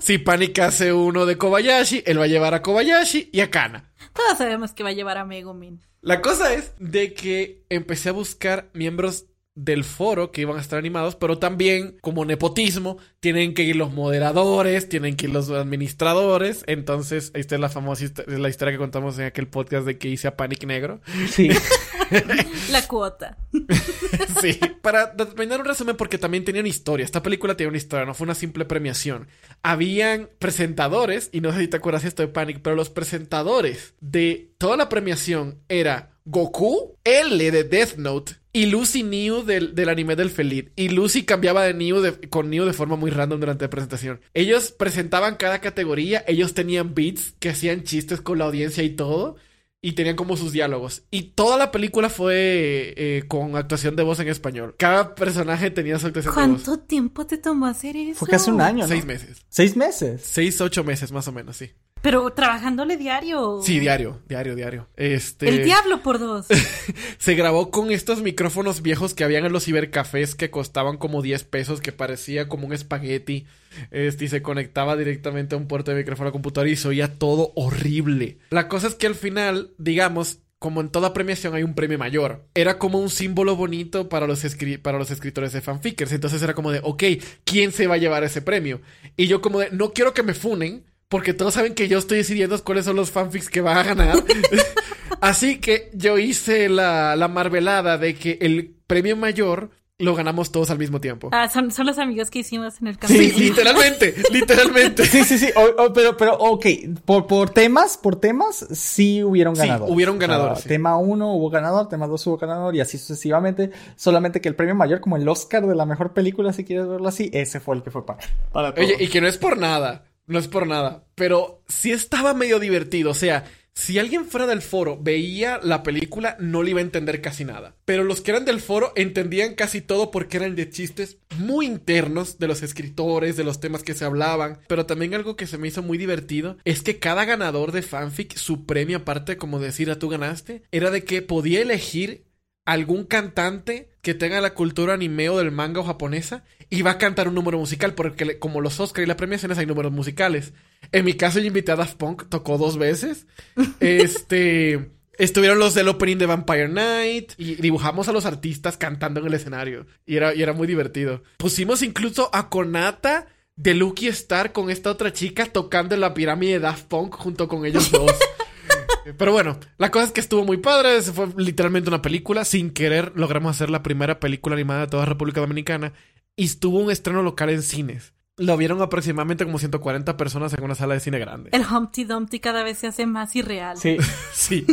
Si Panic hace uno de Kobayashi, él va a llevar a Kobayashi y a Kana. Todos sabemos que va a llevar a Megumin. La cosa es de que empecé a buscar miembros del foro que iban a estar animados, pero también como nepotismo tienen que ir los moderadores, tienen que ir los administradores, entonces esta es la famosa la historia que contamos en aquel podcast de que hice a Panic Negro. Sí. La cuota. sí, para terminar un resumen porque también tenía una historia, esta película tenía una historia, no fue una simple premiación. Habían presentadores, y no sé si te acuerdas esto de Panic, pero los presentadores de toda la premiación era Goku, L de Death Note y Lucy New del, del anime del Feliz. Y Lucy cambiaba de New de- con New de forma muy random durante la presentación. Ellos presentaban cada categoría, ellos tenían beats que hacían chistes con la audiencia y todo. Y tenían como sus diálogos. Y toda la película fue eh, con actuación de voz en español. Cada personaje tenía su actuación de voz. ¿Cuánto tiempo te tomó hacer eso? Fue casi un año, ¿no? Seis meses. Seis meses. Seis, ocho meses más o menos, sí. Pero trabajándole diario. Sí, diario, diario, diario. Este... El diablo por dos. Se grabó con estos micrófonos viejos que habían en los cibercafés que costaban como 10 pesos, que parecía como un espagueti. Este, y se conectaba directamente a un puerto de micrófono a computadora y se oía todo horrible. La cosa es que al final, digamos, como en toda premiación hay un premio mayor. Era como un símbolo bonito para los, escri- para los escritores de fanfickers. Entonces era como de, ok, ¿quién se va a llevar ese premio? Y yo como de, no quiero que me funen, porque todos saben que yo estoy decidiendo cuáles son los fanfics que van a ganar. Así que yo hice la, la marvelada de que el premio mayor lo ganamos todos al mismo tiempo. Ah, son, son los amigos que hicimos en el Sí, camino. literalmente, literalmente. Sí, sí, sí. O- o- pero, pero, ok. Por, por temas, por temas, sí hubieron Sí, ganadores. hubieron O sea, ganadores, sí. Tema 1 hubo ganador, tema 2 hubo ganador y así sucesivamente. Solamente que el premio mayor, como el Oscar de la mejor película, si quieres verlo así, ese fue el que fue para, para todos. Oye, y que no es por nada, no es por nada, pero sí estaba medio divertido, o sea, si alguien fuera del foro veía la película, no le iba a entender casi nada. Pero los que eran del foro entendían casi todo porque eran de chistes muy internos de los escritores, de los temas que se hablaban. Pero también algo que se me hizo muy divertido es que cada ganador de fanfic, su premio, aparte como decir a tú ganaste, era de que podía elegir algún cantante que tenga la cultura anime o del manga o japonesa y va a cantar un número musical, porque le- como los Oscar y las premiaciones hay números musicales. En mi caso, yo invité a Daft Punk, tocó dos veces. Este. Estuvieron los del opening de Vampire Night y dibujamos a los artistas cantando en el escenario. Y era, y era muy divertido. Pusimos incluso a Konata de Lucky Star con esta otra chica tocando en la pirámide de Daft Punk junto con ellos dos. Pero bueno, la cosa es que estuvo muy padre. Se fue literalmente una película. Sin querer, logramos hacer la primera película animada de toda República Dominicana. Y estuvo un estreno local en cines. Lo vieron aproximadamente como 140 personas en una sala de cine grande. El Humpty Dumpty cada vez se hace más irreal. Sí. Sí.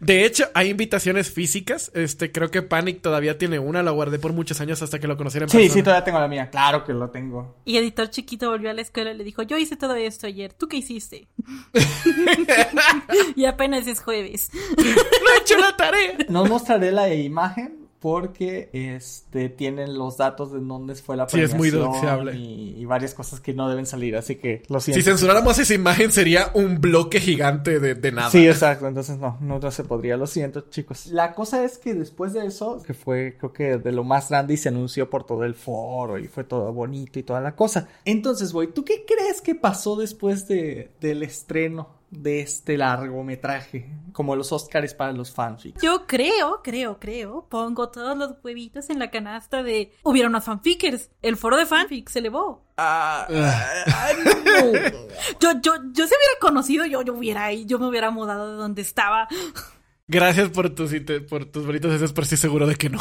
De hecho, hay invitaciones físicas. Este, creo que Panic todavía tiene una. La guardé por muchos años hasta que lo conociera en Sí, persona. sí, todavía tengo la mía. Claro que lo tengo. Y editor chiquito volvió a la escuela y le dijo, yo hice todo esto ayer, ¿tú qué hiciste? y apenas es jueves. ¡No he hecho la tarea! No mostraré la imagen porque este tienen los datos de dónde fue la Sí, es muy premiación doxeable. y, y varias cosas que no deben salir, así que lo siento. Si censuráramos esa imagen sería un bloque gigante de, de nada. Sí, exacto, entonces no, no, no se podría, lo siento chicos. La cosa es que después de eso, que fue creo que de lo más grande y se anunció por todo el foro y fue todo bonito y toda la cosa. Entonces, voy, ¿tú qué crees que pasó después de, del estreno de este largometraje? Como los Oscars para los fanfics. Yo creo, creo, creo, pongo todos los huevitos en la canasta de hubieron unos fanfickers. El foro de fanfics se elevó. Ah, Ah. no. Yo, yo, yo se hubiera conocido, yo, yo hubiera ahí, yo me hubiera mudado de donde estaba. Gracias por tus, por tus bonitos deseos, pero estoy seguro de que no.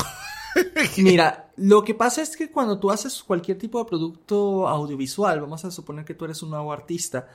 Mira, lo que pasa es que cuando tú haces cualquier tipo de producto audiovisual, vamos a suponer que tú eres un nuevo artista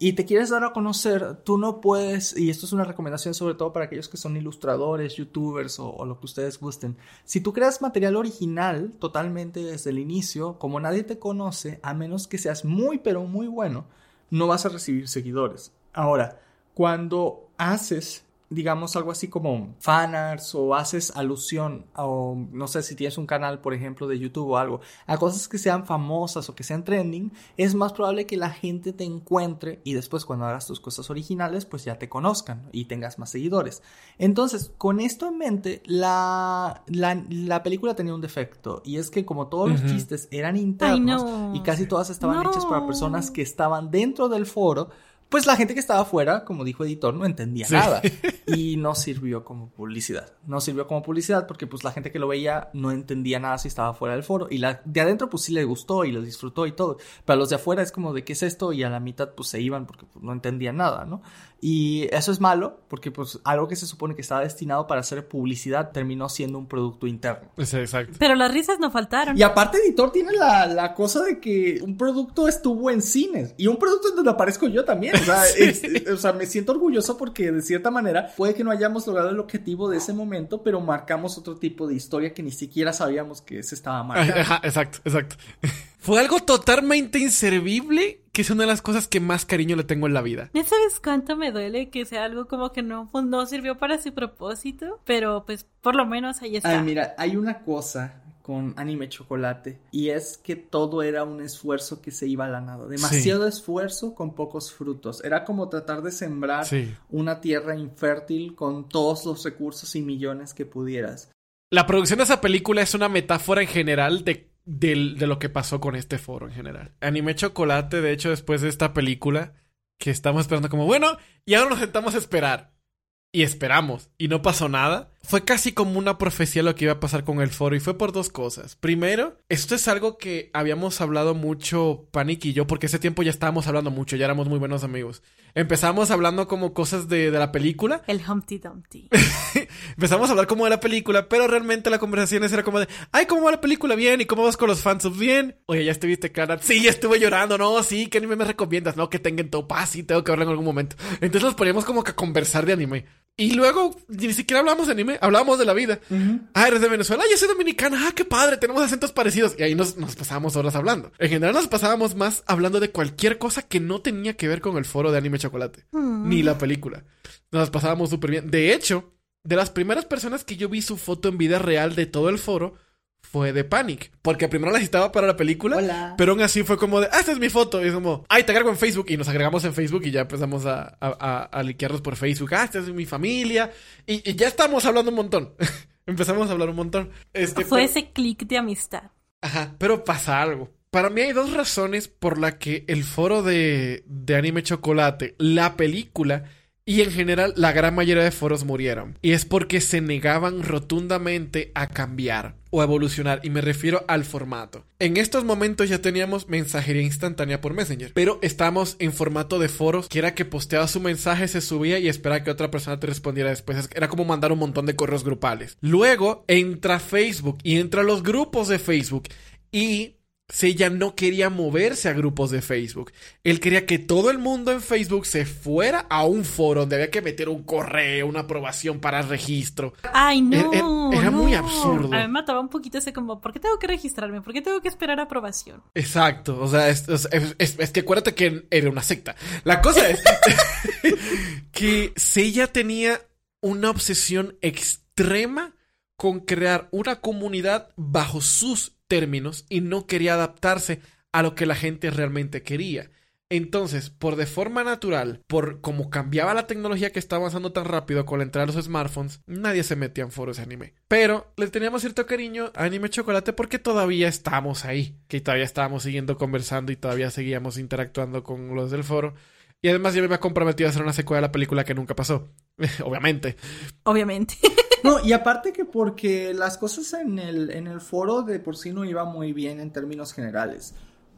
y te quieres dar a conocer, tú no puedes, y esto es una recomendación sobre todo para aquellos que son ilustradores, youtubers o, lo que ustedes gusten, si tú creas material original totalmente desde el inicio, como nadie te conoce, a menos que seas muy pero muy bueno, no vas a recibir seguidores. Ahora, cuando haces digamos algo así como fanarts o haces alusión o no sé si tienes un canal por ejemplo de YouTube o algo a cosas que sean famosas o que sean trending es más probable que la gente te encuentre y después cuando hagas tus cosas originales pues ya te conozcan y tengas más seguidores entonces con esto en mente la, la, la película tenía un defecto y es que como todos los chistes eran internos no. y casi todas estaban No. hechas para personas que estaban dentro del foro pues la gente que estaba afuera, como dijo editor, no entendía Sí. nada. Y no sirvió como publicidad. No sirvió como publicidad porque pues la gente que lo veía no entendía nada si estaba fuera del foro. Y la de adentro pues sí le gustó y lo disfrutó y todo. Pero a los de afuera es como de qué es esto y a la mitad pues se iban porque pues, no entendían nada, ¿no? Y eso es malo porque pues algo que se supone que estaba destinado para hacer publicidad terminó siendo un producto interno. Sí, exacto. Pero las risas no faltaron. Y aparte, editor tiene la, la cosa de que un producto estuvo en cines y un producto en donde aparezco yo también. O sea, es- o sea, me siento orgulloso porque de cierta manera puede que no hayamos logrado el objetivo de ese momento, pero marcamos otro tipo de historia que ni siquiera sabíamos que se estaba marcando. Ajá, exacto, exacto. Fue algo totalmente inservible, que es una de las cosas que más cariño le tengo en la vida. ¿Ya sabes cuánto me duele que sea algo como que no, pues, no sirvió para su propósito? Pero pues por lo menos ahí está. Ay, mira, hay una cosa con anime chocolate y es que todo era un esfuerzo que se iba a la nada. Demasiado esfuerzo con pocos frutos. Era como tratar de sembrar Sí. una tierra infértil con todos los recursos y millones que pudieras. La producción de esa película es una metáfora en general de, de lo que pasó con este foro en general. Anime Chocolate, de hecho, después de esta película, que estamos esperando como, bueno, y ahora nos sentamos a esperar. Y esperamos, y no pasó nada. Fue casi como una profecía lo que iba a pasar con el foro, y fue por dos cosas. Primero, esto es algo que habíamos hablado mucho Panic y yo, porque ese tiempo ya estábamos hablando mucho, ya éramos muy buenos amigos. Empezamos hablando como cosas de, de la película, El Humpty Dumpty. Empezamos a hablar como de la película, pero realmente la conversación era como de, ay, ¿cómo va la película? Bien, ¿y cómo vas con los fansubs? Bien. Oye, ¿ya estuviste Clara? Sí, ya estuve llorando, no, sí, ¿qué anime me recomiendas? No, que tengan top, ah, sí, tengo que verlo en algún momento. Entonces nos poníamos como que a conversar de anime. Y luego, ni siquiera hablamos de anime, hablábamos de la vida. Ah, eres de Venezuela, yo soy dominicana, ah, qué padre, tenemos acentos parecidos. Y ahí nos, nos pasábamos horas hablando. En general nos pasábamos más hablando de cualquier cosa que no tenía que ver con el foro de anime chocolate Mm. ni la película. Nos pasábamos súper bien. De hecho, de las primeras personas que yo vi su foto en vida real de todo el foro fue de Panic. Porque primero la necesitaba para la película. Hola. Pero aún así fue como de, ah, esta es mi foto. Y es como, ay, te agrego en Facebook. Y nos agregamos en Facebook y ya empezamos a, a, a, a liquearnos por Facebook. Ah, esta es mi familia. Y, y ya estamos hablando un montón. Empezamos a hablar un montón. Este, Fue pero- ese clic de amistad. Ajá, pero pasa algo. Para mí hay dos razones por la que el foro de, de anime chocolate, la película y en general la gran mayoría de foros murieron. Y es porque se negaban rotundamente a cambiar o a evolucionar. Y me refiero al formato. En estos momentos ya teníamos mensajería instantánea por Messenger. Pero estamos en formato de foros que era que posteaba su mensaje, se subía y esperaba que otra persona te respondiera después. Es- Era como mandar un montón de correos grupales. Luego entra Facebook y entra los grupos de Facebook. Y Seiya no quería moverse a grupos de Facebook. Él quería que todo el mundo en Facebook se fuera a un foro donde había que meter un correo, una aprobación para registro. Ay, no. Era- era- era muy no. absurdo. A mí me mataba un poquito ese como, ¿por qué tengo que registrarme? ¿Por qué tengo que esperar aprobación? Exacto, o sea, es, es- es- es que acuérdate que era una secta. La cosa es que Seiya tenía una obsesión extrema con crear una comunidad bajo sus términos y no quería adaptarse a lo que la gente realmente quería. Entonces, por de forma natural, por como cambiaba la tecnología que estaba avanzando tan rápido con la entrada de los smartphones, nadie se metía en foros de anime. Pero le teníamos cierto cariño a Anime Chocolate porque todavía estamos ahí, que todavía estábamos siguiendo conversando y todavía seguíamos interactuando con los del foro. Y además yo me había comprometido a hacer una secuela de la película que nunca pasó. Obviamente. Obviamente. no, y aparte que porque las cosas en el, en el foro de por sí no iban muy bien en términos generales.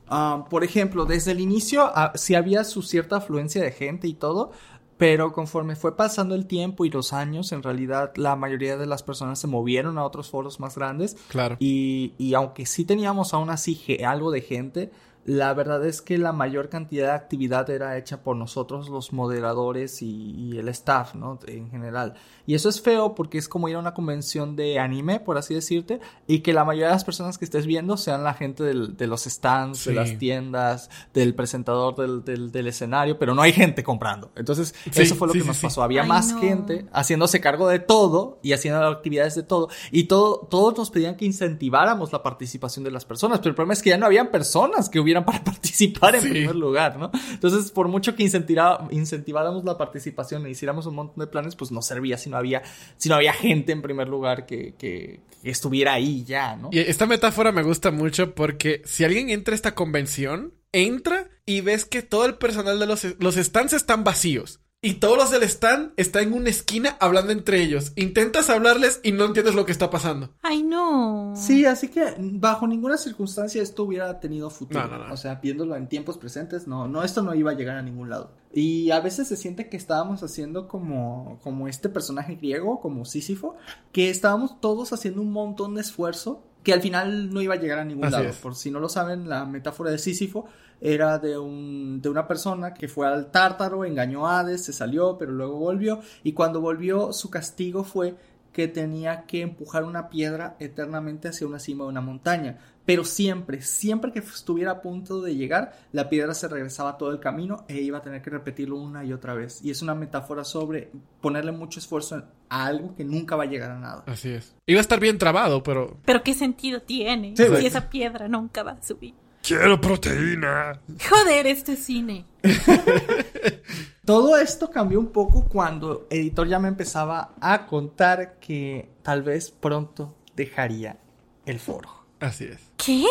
Ah, por ejemplo, desde el inicio ah, sí había su cierta afluencia de gente y todo, pero conforme fue pasando el tiempo y los años, en realidad la mayoría de las personas se movieron a otros foros más grandes. Claro. Y, y aunque sí teníamos aún así algo de gente, la verdad es que la mayor cantidad de actividad era hecha por nosotros, los moderadores y, el staff, ¿no? En general. Y eso es feo porque es como ir a una convención de anime, por así decirte, y que la mayoría de las personas que estés viendo sean la gente de los stands, de las tiendas, del presentador del, del, escenario, pero no hay gente comprando. Entonces, eso fue lo que nos pasó. Había más gente haciéndose cargo de todo y haciendo actividades de todo. Y todo, todos nos pedían que incentiváramos la participación de las personas, pero el problema es que ya no habían personas que hubieran para participar en primer lugar, ¿no? Entonces, por mucho que incentiváramos la participación e hiciéramos un montón de planes, pues no servía si no había, si no había gente en primer lugar que, que, estuviera ahí ya, ¿no? Y esta metáfora me gusta mucho porque si alguien entra a esta convención, entra y ves que todo el personal de los, los stands están vacíos. Y todos los del stand están en una esquina hablando entre ellos. Intentas hablarles y no entiendes lo que está pasando. Ay, no. Sí, así que bajo ninguna circunstancia esto hubiera tenido futuro. O sea, viéndolo en tiempos presentes, no, no, esto no iba a llegar a ningún lado. Y a veces se siente que estábamos haciendo como, como este personaje griego, como Sísifo, que estábamos todos haciendo un montón de esfuerzo que al final no iba a llegar a ningún lado. Por si no lo saben, la metáfora de Sísifo era de, un, de una persona que fue al tártaro, engañó a Hades, se salió, pero luego volvió. Y cuando volvió, su castigo fue que tenía que empujar una piedra eternamente hacia una cima de una montaña. Pero siempre, siempre que estuviera a punto de llegar, la piedra se regresaba todo el camino e iba a tener que repetirlo una y otra vez. Y es una metáfora sobre ponerle mucho esfuerzo a algo que nunca va a llegar a nada. Así es. Iba a estar bien trabado, pero... Pero ¿qué sentido tiene si esa piedra nunca va a subir? Quiero proteína. Joder, este cine. Todo esto cambió un poco cuando Editor ya me empezaba a contar que tal vez pronto dejaría el foro. Así es. ¿Qué?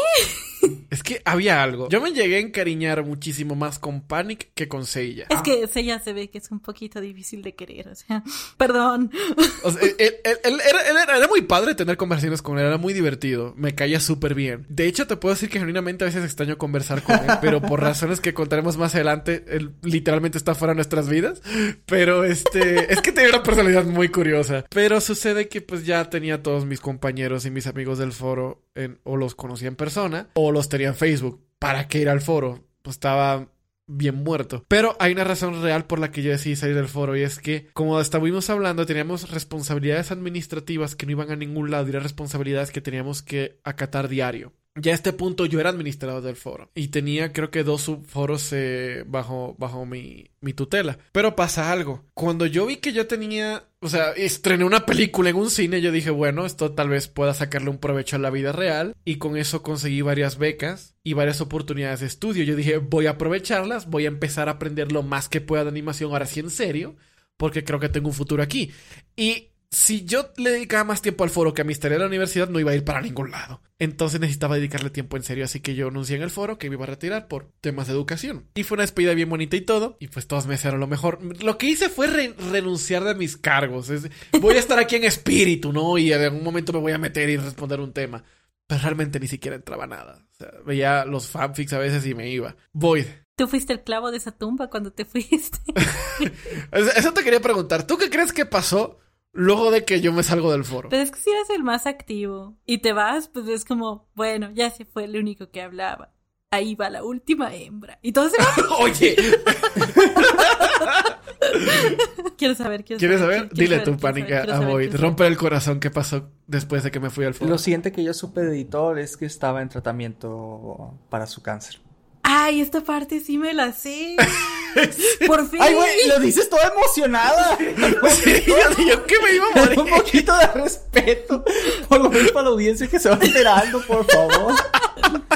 Es que había algo. Yo me llegué a encariñar muchísimo más con Panic que con Seiya. Es que Seiya se ve que es un poquito difícil de querer, o sea, perdón. O sea, él, era, muy padre tener conversaciones con él, era muy divertido, me caía súper bien. De hecho, te puedo decir que genuinamente a veces extraño conversar con él, pero por razones que contaremos más adelante, él literalmente está fuera de nuestras vidas. Pero este, es que tenía una personalidad muy curiosa. Pero sucede que pues ya tenía todos mis compañeros y mis amigos del foro en, o los conocía en persona o los tenía en Facebook. ¿Para qué ir al foro? Pues estaba bien muerto. Pero hay una razón real por la que yo decidí salir del foro y es que, como estábamos hablando, teníamos responsabilidades administrativas que no iban a ningún lado y eran responsabilidades que teníamos que acatar diario. Ya a este punto yo era administrador del foro y tenía creo que dos subforos eh, bajo, bajo mi, mi tutela. Pero pasa algo. Cuando yo vi que yo tenía, o sea, estrené una película en un cine, yo dije, bueno, esto tal vez pueda sacarle un provecho a la vida real y con eso conseguí varias becas y varias oportunidades de estudio. Yo dije, voy a aprovecharlas, voy a empezar a aprender lo más que pueda de animación, ahora sí en serio, porque creo que tengo un futuro aquí. Y si yo le dedicaba más tiempo al foro que a mi historia de la universidad, no iba a ir para ningún lado. Entonces necesitaba dedicarle tiempo en serio, así que yo anuncié en el foro que me iba a retirar por temas de educación. Y fue una despedida bien bonita y todo, y pues todos me hicieron lo mejor. Lo que hice fue renunciar de mis cargos. voy a estar aquí en espíritu, ¿no? Y en algún momento me voy a meter y responder un tema. Pero realmente ni siquiera entraba nada. O sea, veía los fanfics a veces y me iba. Void. Tú fuiste el clavo de esa tumba cuando te fuiste. Eso te quería preguntar. ¿Tú qué crees que pasó? Luego de que yo me salgo del foro. Pero es que si eres el más activo y te vas, pues es como, bueno, ya se fue el único que hablaba. Ahí va la última hembra. Y todo se va. Oye. quiero saber, quiero ¿Quieres saber? Dile tu pánica a Void. Rompe el corazón qué pasó después de que me fui al foro. Lo siguiente que yo supe de editor es que estaba en tratamiento para su cáncer. Ay, esta parte sí me la sé. Por fin. Ay, güey, lo dices toda emocionada. Sí, yo, yo que me iba a morir. Un poquito de respeto. Por lo menos para la audiencia que se va enterando, por favor.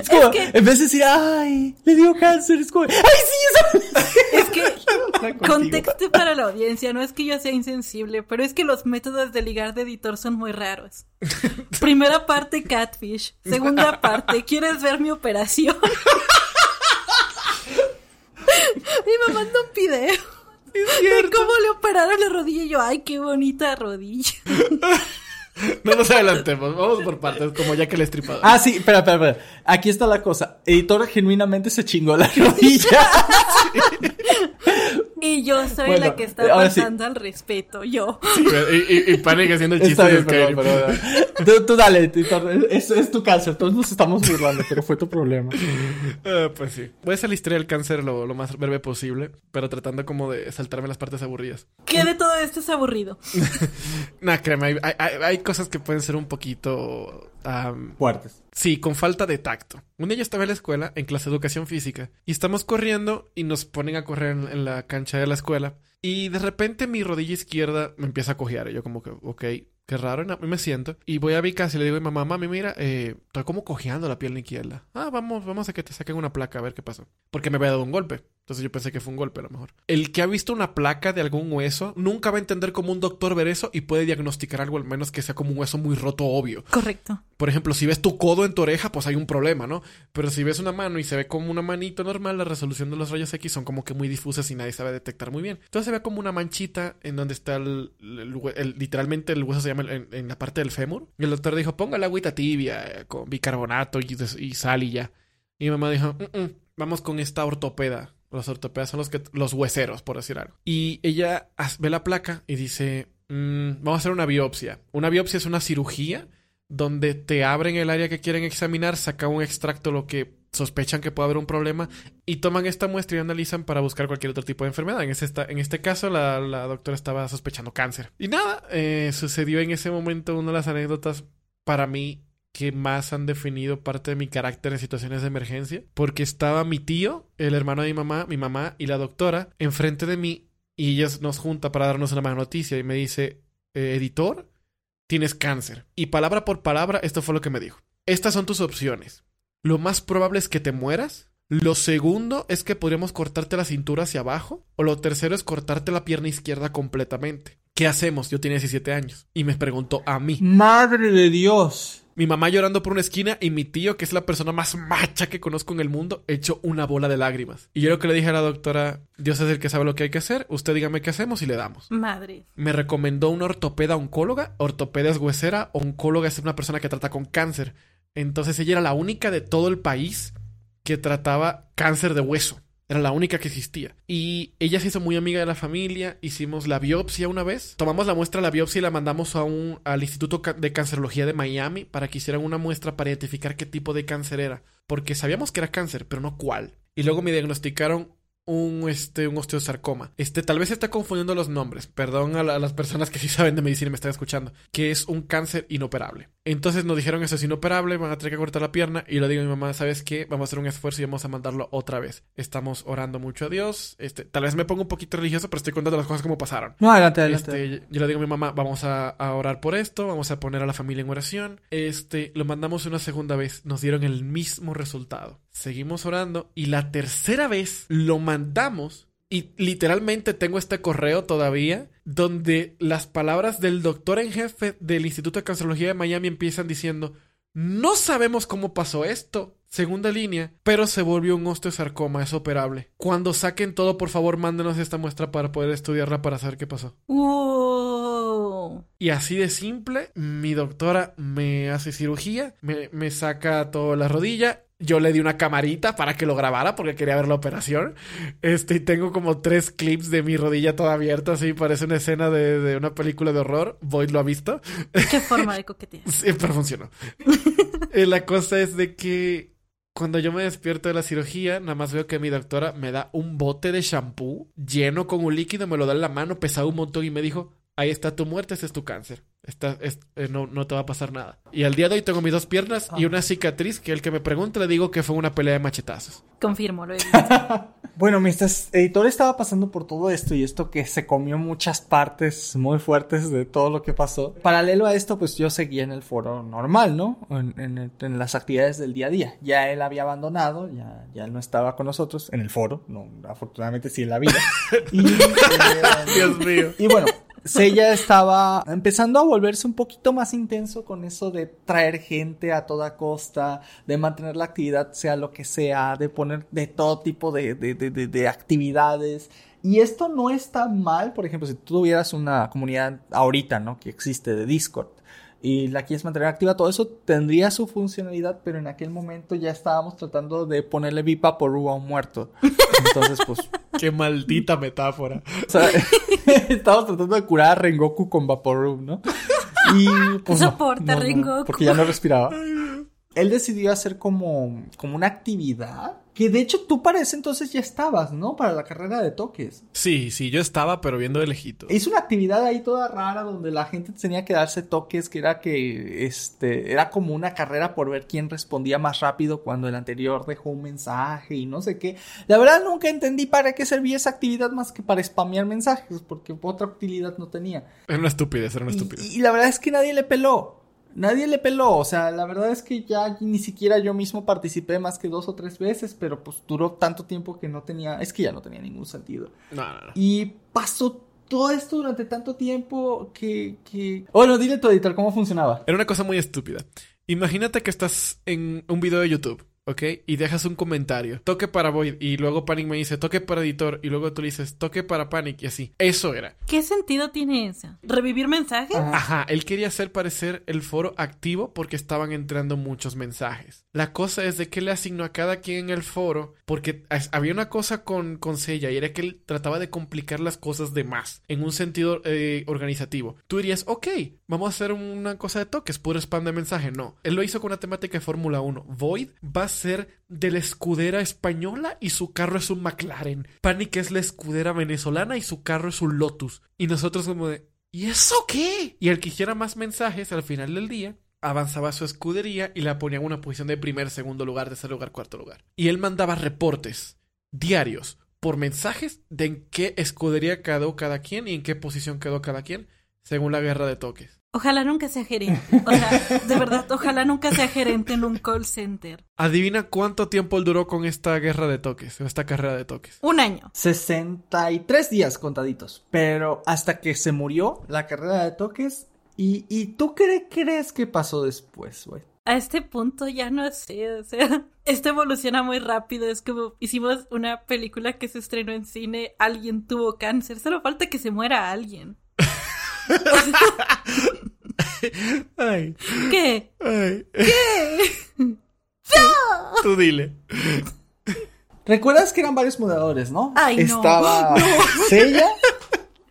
Es como, que- en vez de decir, ay, le dio cáncer, es como, ay, sí, eso. Es que, contexto para la audiencia, no es que yo sea insensible, pero es que los métodos de ligar de editor son muy raros. Primera parte, catfish. Segunda parte, ¿quieres ver mi operación? y me manda un video de cómo le operaron la rodilla y yo, ay, qué bonita rodilla. No nos adelantemos, vamos por partes, como ya que el estripador. Ah, sí, espera, espera, espera. Aquí está la cosa. Editor genuinamente se chingó la rodilla. Y yo soy Bueno, la que está sí. faltando al respeto, yo. Y, y, y Panic haciendo el chiste Está de bien, perdón, Skyrim. perdón. Tú, tú dale, editor. Es, es tu cáncer. Todos nos estamos burlando, pero fue tu problema. Ah, pues sí. Voy a hacer la historia del cáncer lo, lo más breve posible, pero tratando como de saltarme las partes aburridas. ¿Qué de todo esto es aburrido? Nah, créeme, hay, hay- hay- cosas que pueden ser un poquito... am, Fuertes. Sí, con falta de tacto. Un día yo estaba en la escuela, en clase de educación física, y estamos corriendo y nos ponen a correr en, la cancha de la escuela. Y de repente mi rodilla izquierda me empieza a cojear. Y yo como que, ok, qué raro. Me siento. Y voy a mi casa y le digo a mi mamá, mami, mira, eh, estoy como cojeando la pierna izquierda. Ah, vamos, vamos a que te saquen una placa a ver qué pasó. Porque me había dado un golpe. Entonces yo pensé que fue un golpe a lo mejor. El que ha visto una placa de algún hueso nunca va a entender cómo un doctor ver eso y puede diagnosticar algo al menos que sea como un hueso muy roto obvio. Correcto. Por ejemplo, si ves tu codo en tu oreja, pues hay un problema, ¿no? Pero si ves una mano y se ve como una manito normal, la resolución de los rayos X son como que muy difusas y nadie sabe detectar muy bien. Entonces se ve como una manchita en donde está el, el el- literalmente el hueso se llama en, en la parte del fémur. Y el doctor dijo, ponga la agüita tibia eh, con bicarbonato y sal y ya. Y mi mamá dijo, "Mm, mm, vamos con esta ortopeda. Los ortopedas son los que los hueseros, por decir algo. Y ella ve la placa y dice, "Mm, vamos a hacer una biopsia. Una biopsia es una cirugía donde te abren el área que quieren examinar, sacan un extracto lo que sospechan que puede haber un problema y toman esta muestra y analizan para buscar cualquier otro tipo de enfermedad. En, este, en este caso, la, la doctora estaba sospechando cáncer. Y nada, eh, sucedió en ese momento una de las anécdotas para mí que más han definido parte de mi carácter en situaciones de emergencia, porque estaba mi tío, el hermano de mi mamá, mi mamá y la doctora enfrente de mí y ella nos junta para darnos una mala noticia y me dice, "Eh, editor, tienes cáncer. Y palabra por palabra, esto fue lo que me dijo. Estas son tus opciones. Lo más probable es que te mueras. Lo segundo es que podríamos cortarte la cintura hacia abajo. O lo tercero es cortarte la pierna izquierda completamente. ¿Qué hacemos? Yo tenía 17 años. Y me preguntó a mí. Madre de Dios. Mi mamá llorando por una esquina y mi tío, que es la persona más macha que conozco en el mundo, hecho una bola de lágrimas. Y yo lo que le dije a la doctora, Dios es el que sabe lo que hay que hacer, usted dígame qué hacemos y le damos. Madre. Me recomendó una ortopeda oncóloga. Ortopeda es huesera, oncóloga es una persona que trata con cáncer. Entonces ella era la única de todo el país que trataba cáncer de hueso. Era la única que existía. Y ella se hizo muy amiga de la familia. Hicimos la biopsia una vez. Tomamos la muestra de la biopsia y la mandamos a un, al Instituto de Cancerología de Miami para que hicieran una muestra para identificar qué tipo de cáncer era. Porque sabíamos que era cáncer, pero no cuál. Y luego me diagnosticaron un, este, un osteosarcoma. Este, tal vez se está confundiendo los nombres. Perdón a, la- a las personas que sí saben de medicina y me están escuchando. Que es un cáncer inoperable. Entonces nos dijeron eso es inoperable, van a tener que cortar la pierna. Y le digo a mi mamá, ¿sabes qué? Vamos a hacer un esfuerzo y vamos a mandarlo otra vez. Estamos orando mucho a Dios. Este, tal vez me pongo un poquito religioso, pero estoy contando las cosas como pasaron. No, adelante, adelante. Este, yo le digo a mi mamá, vamos a, a orar por esto, vamos a poner a la familia en oración. Este, lo mandamos una segunda vez, nos dieron el mismo resultado. Seguimos orando y la tercera vez lo mandamos y literalmente tengo este correo todavía donde las palabras del doctor en jefe del Instituto de Cancerología de Miami empiezan diciendo, no sabemos cómo pasó esto. Segunda línea, pero se volvió un osteosarcoma, es operable. Cuando saquen todo, por favor, mándenos esta muestra para poder estudiarla para saber qué pasó. Wow. Y así de simple, mi doctora me hace cirugía, me, me saca toda la rodilla. Yo le di una camarita para que lo grabara porque quería ver la operación. Este, y tengo como tres clips de mi rodilla toda abierta, así parece una escena de, de una película de horror. Void lo ha visto. Qué forma de coquetear. Sí, pero funcionó. Eh, la cosa es de que cuando yo me despierto de la cirugía, nada más veo que mi doctora me da un bote de shampoo lleno con un líquido, me lo da en la mano, pesado un montón y me dijo, ahí está tu muerte, ese es tu cáncer. Está, es- eh, no, no te va a pasar nada. Y al día de hoy tengo mis dos piernas y una cicatriz que el que me pregunte le digo que fue una pelea de machetazos. Confirmo, lo he visto. Bueno, mientras editor estaba pasando por todo esto y esto que se comió muchas partes muy fuertes de todo lo que pasó. Paralelo a esto, pues yo seguía en el foro normal, ¿no? En, en- en las actividades del día a día. Ya él había abandonado, ya, ya él no estaba con nosotros en el foro, no, afortunadamente sí en la vida. Y, eh, Dios mío. y bueno, Seiya estaba empezando a volverse un poquito más intenso con eso de traer gente a toda costa, de mantener la actividad sea lo que sea, de poner de todo tipo de, de, de, de- de actividades. Y esto no está mal, por ejemplo, si tú tuvieras una comunidad ahorita, ¿no? Que existe de Discord y la quieres mantener activa, todo eso tendría su funcionalidad, pero en aquel momento ya estábamos tratando de ponerle vipa por a un muerto. Entonces, pues, Qué maldita metáfora. o sea, estamos tratando de curar a Rengoku con Vaporub, ¿no? Y pues no, Soporta, no, no, Rengoku. porque ya no respiraba. Él decidió hacer como, como una actividad que de hecho tú para ese entonces ya estabas, ¿no? Para la carrera de toques. Sí, sí, yo estaba, pero viendo de lejito. Hizo una actividad ahí toda rara donde la gente tenía que darse toques, que era que este era como una carrera por ver quién respondía más rápido cuando el anterior dejó un mensaje y no sé qué. La verdad nunca entendí para qué servía esa actividad más que para spamear mensajes, porque otra utilidad no tenía. Era una estupidez, era una Y, estupidez. y la verdad es que nadie le peló. Nadie le peló, o sea, la verdad es que ya ni siquiera yo mismo participé más que dos o tres veces, pero pues duró tanto tiempo que no tenía, es que ya no tenía ningún sentido. No, no, no. Y pasó todo esto durante tanto tiempo que... que... Bueno, dile tu editor cómo funcionaba. Era una cosa muy estúpida. Imagínate que estás en un video de YouTube, ¿ok? Y dejas un comentario. Toque para Void. Y luego Panic me dice, toque para editor. Y luego tú le dices, toque para Panic. Y así. Eso era. ¿Qué sentido tiene eso? ¿Revivir mensajes? Ajá. Ajá, él quería hacer parecer el foro activo porque estaban entrando muchos mensajes. La cosa es de que le asignó a cada quien en el foro porque había una cosa con, con Seiya y era que él trataba de complicar las cosas de más en un sentido eh, organizativo. Tú dirías, ok, vamos a hacer una cosa de toques, puro spam de mensaje. No, él lo hizo con una temática de Fórmula 1. Void va a ser de la escudera española y su carro es un McLaren. Panic es la escudera venezolana y su carro es un Lotus. Y nosotros como de... ¿Y eso qué? Y el que hiciera más mensajes al final del día avanzaba a su escudería y la ponía en una posición de primer, segundo lugar, tercer lugar, cuarto lugar. Y él mandaba reportes diarios por mensajes de en qué escudería quedó cada quien y en qué posición quedó cada quien según la guerra de toques. Ojalá nunca sea gerente. O sea, de verdad, ojalá nunca sea gerente en un call center. Adivina cuánto tiempo él duró con esta guerra de toques, o esta carrera de toques. Un año. 63 días contaditos. Pero hasta que se murió la carrera de toques. ¿Y, y tú qué crees que pasó después, güey? A este punto ya no sé, o sea, esto evoluciona muy rápido. Es como hicimos una película que se estrenó en cine, alguien tuvo cáncer, solo falta que se muera alguien. Ay, ¿Qué? ay. Tú dile. ¿Recuerdas que eran varios moderadores, no? Ay, no. Estaba Seiya,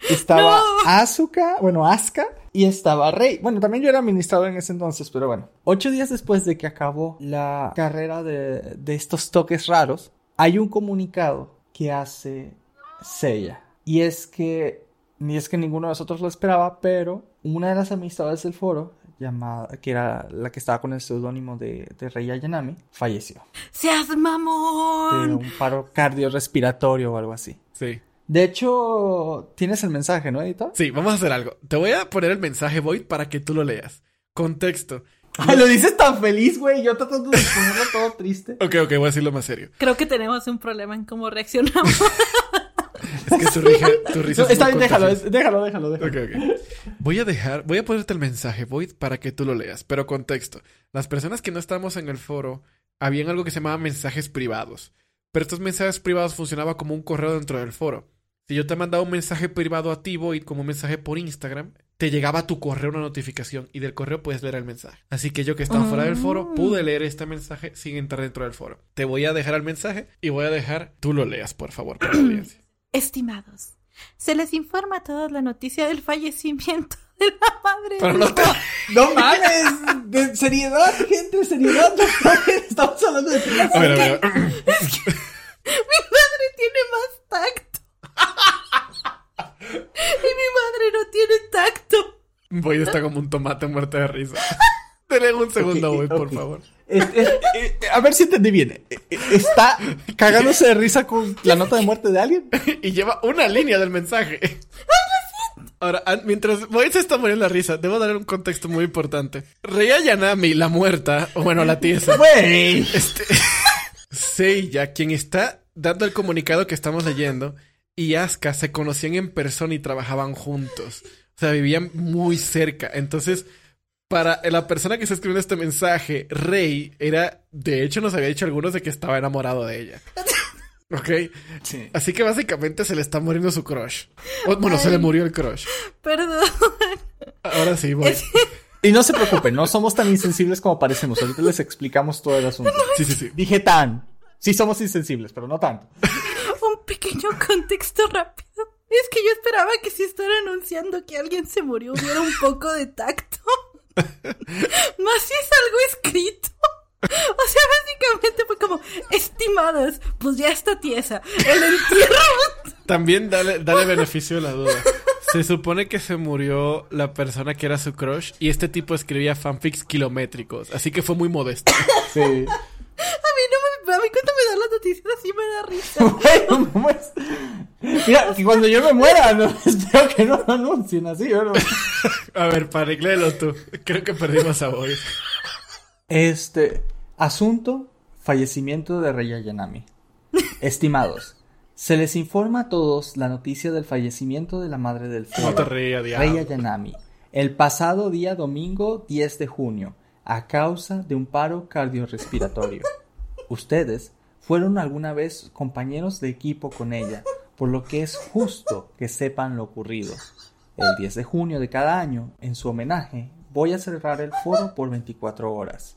estaba No. Asuka, bueno, Asuka, y estaba Rey. Bueno, también yo era administrador en ese entonces, pero bueno. Ocho días después de que acabó la carrera de, de estos toques raros, hay un comunicado que hace Seiya. Y es que, ni es que ninguno de nosotros lo esperaba, pero una de las administradoras del foro, llamada, que era la que estaba con el seudónimo de, de Rey Ayanami, falleció ¡Seas de mamón! un paro cardiorrespiratorio o algo así. Sí. De hecho, tienes el mensaje, ¿no, editor? Sí, vamos a hacer algo. Te voy a poner el mensaje Void para que tú lo leas. Contexto. Ay, lo dices tan feliz, güey. Yo tratando de ponerlo todo triste. Ok, ok, voy a decirlo más serio. Creo que tenemos un problema en cómo reaccionamos. Es que tu, rija- tu risa No, es está bien, déjalo, es- déjalo, déjalo, déjalo. Ok, ok. Voy a dejar, voy a ponerte el mensaje Void para que tú lo leas, pero contexto. Las personas que no estamos en el foro, habían algo que se llamaba mensajes privados. Pero estos mensajes privados funcionaban como un correo dentro del foro. Si yo te mandaba un mensaje privado a ti, Void, como un mensaje por Instagram, te llegaba a tu correo una notificación y del correo puedes leer el mensaje. Así que yo que estaba fuera del foro, Mm. pude leer este mensaje sin entrar dentro del foro. Te voy a dejar el mensaje y voy a dejar, tú lo leas, por favor, para la audiencia. Estimados, se les informa a todos la noticia del fallecimiento de la madre. Pero no te... No mames. De seriedad, gente, seriedad. Estamos hablando de A ver, a ver. a ver. Mi madre tiene más tacto. Y mi madre no tiene Voy está como un tomate muerto de risa. Denle un segundo, Boyd, por favor. Eh, a ver si entendí bien. ¿Está cagándose de risa con la nota de muerte de alguien? y lleva una línea del mensaje. Ahora, mientras Boyd se está muriendo de risa, debo darle un contexto muy importante. Rei Ayanami, la muerta, o bueno, la tiesa, Güey. este, Seiya, quien está dando el comunicado que estamos leyendo, y Asuka se conocían en persona y trabajaban juntos. O sea, vivían muy cerca. Entonces, para la persona que está escribiendo este mensaje, Rey era, de hecho, nos había dicho algunos de que estaba enamorado de ella. ¿Ok? Sí. Así que básicamente se le está muriendo su crush. O, bueno, se le murió el crush. Perdón. Ahora sí, voy. Y no se preocupen, no somos tan insensibles como parecemos. Ahorita les explicamos todo el asunto. Sí, sí, sí. Dije tan. Sí somos insensibles, pero no tanto. Un pequeño contexto rápido. Es que yo esperaba que si están anunciando que alguien se murió hubiera un poco de tacto. Más si es algo escrito. O sea, básicamente fue como, estimadas, pues ya está tiesa. El entierro. También dale, dale beneficio de la duda. Se supone que se murió la persona que era su crush y este tipo escribía fanfics kilométricos, así que fue muy modesto. Sí. A mí no me, a mí cuando me dan las noticias así me da risa. Bueno, pues, Mira, que cuando yo me muera, no, espero que no lo anuncien así, ¿no? A ver, léelo tú. Creo que perdimos a Boy. Este asunto, fallecimiento de Rey Ayanami. Estimados, se les informa a todos la noticia del fallecimiento de la madre del No fuego, rías, Rey. Ayanami, el pasado día domingo 10 de junio, a causa de un paro cardiorrespiratorio. Ustedes fueron alguna vez compañeros de equipo con ella, por lo que es justo que sepan lo ocurrido. El 10 de junio de cada año, en su homenaje, voy a cerrar el foro por 24 horas.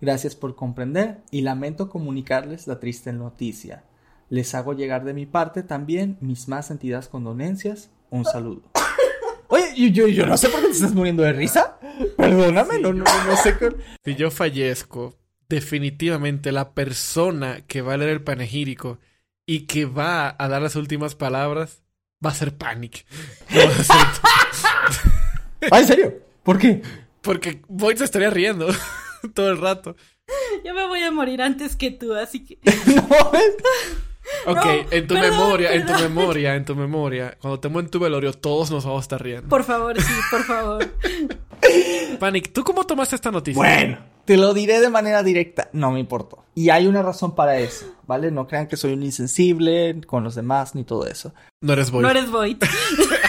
Gracias por comprender y lamento comunicarles la triste noticia. Les hago llegar de mi parte también mis más sentidas condolencias. Un saludo. Yo, yo, yo no sé por qué te estás muriendo de risa. Perdóname, no, no, no sé. qué- Si yo fallezco, definitivamente la persona que va a leer el panegírico y que va a dar las últimas palabras va a ser Panic. No va a ser- Ah, ¿en serio? ¿Por qué? Porque Boyd se estaría riendo todo el rato. Yo me voy a morir antes que tú, así que. No, ¿ves? Ok, No, en tu perdón, memoria, en tu memoria, en tu memoria. Cuando te en tu velorio, todos nos vamos a estar riendo. Por favor, sí, por favor. Panic, ¿tú cómo tomaste esta noticia? Bueno, te lo diré de manera directa. No me importó. Y hay una razón para eso, ¿vale? No crean que soy un insensible con los demás ni todo eso. No eres Boyd. No eres Void.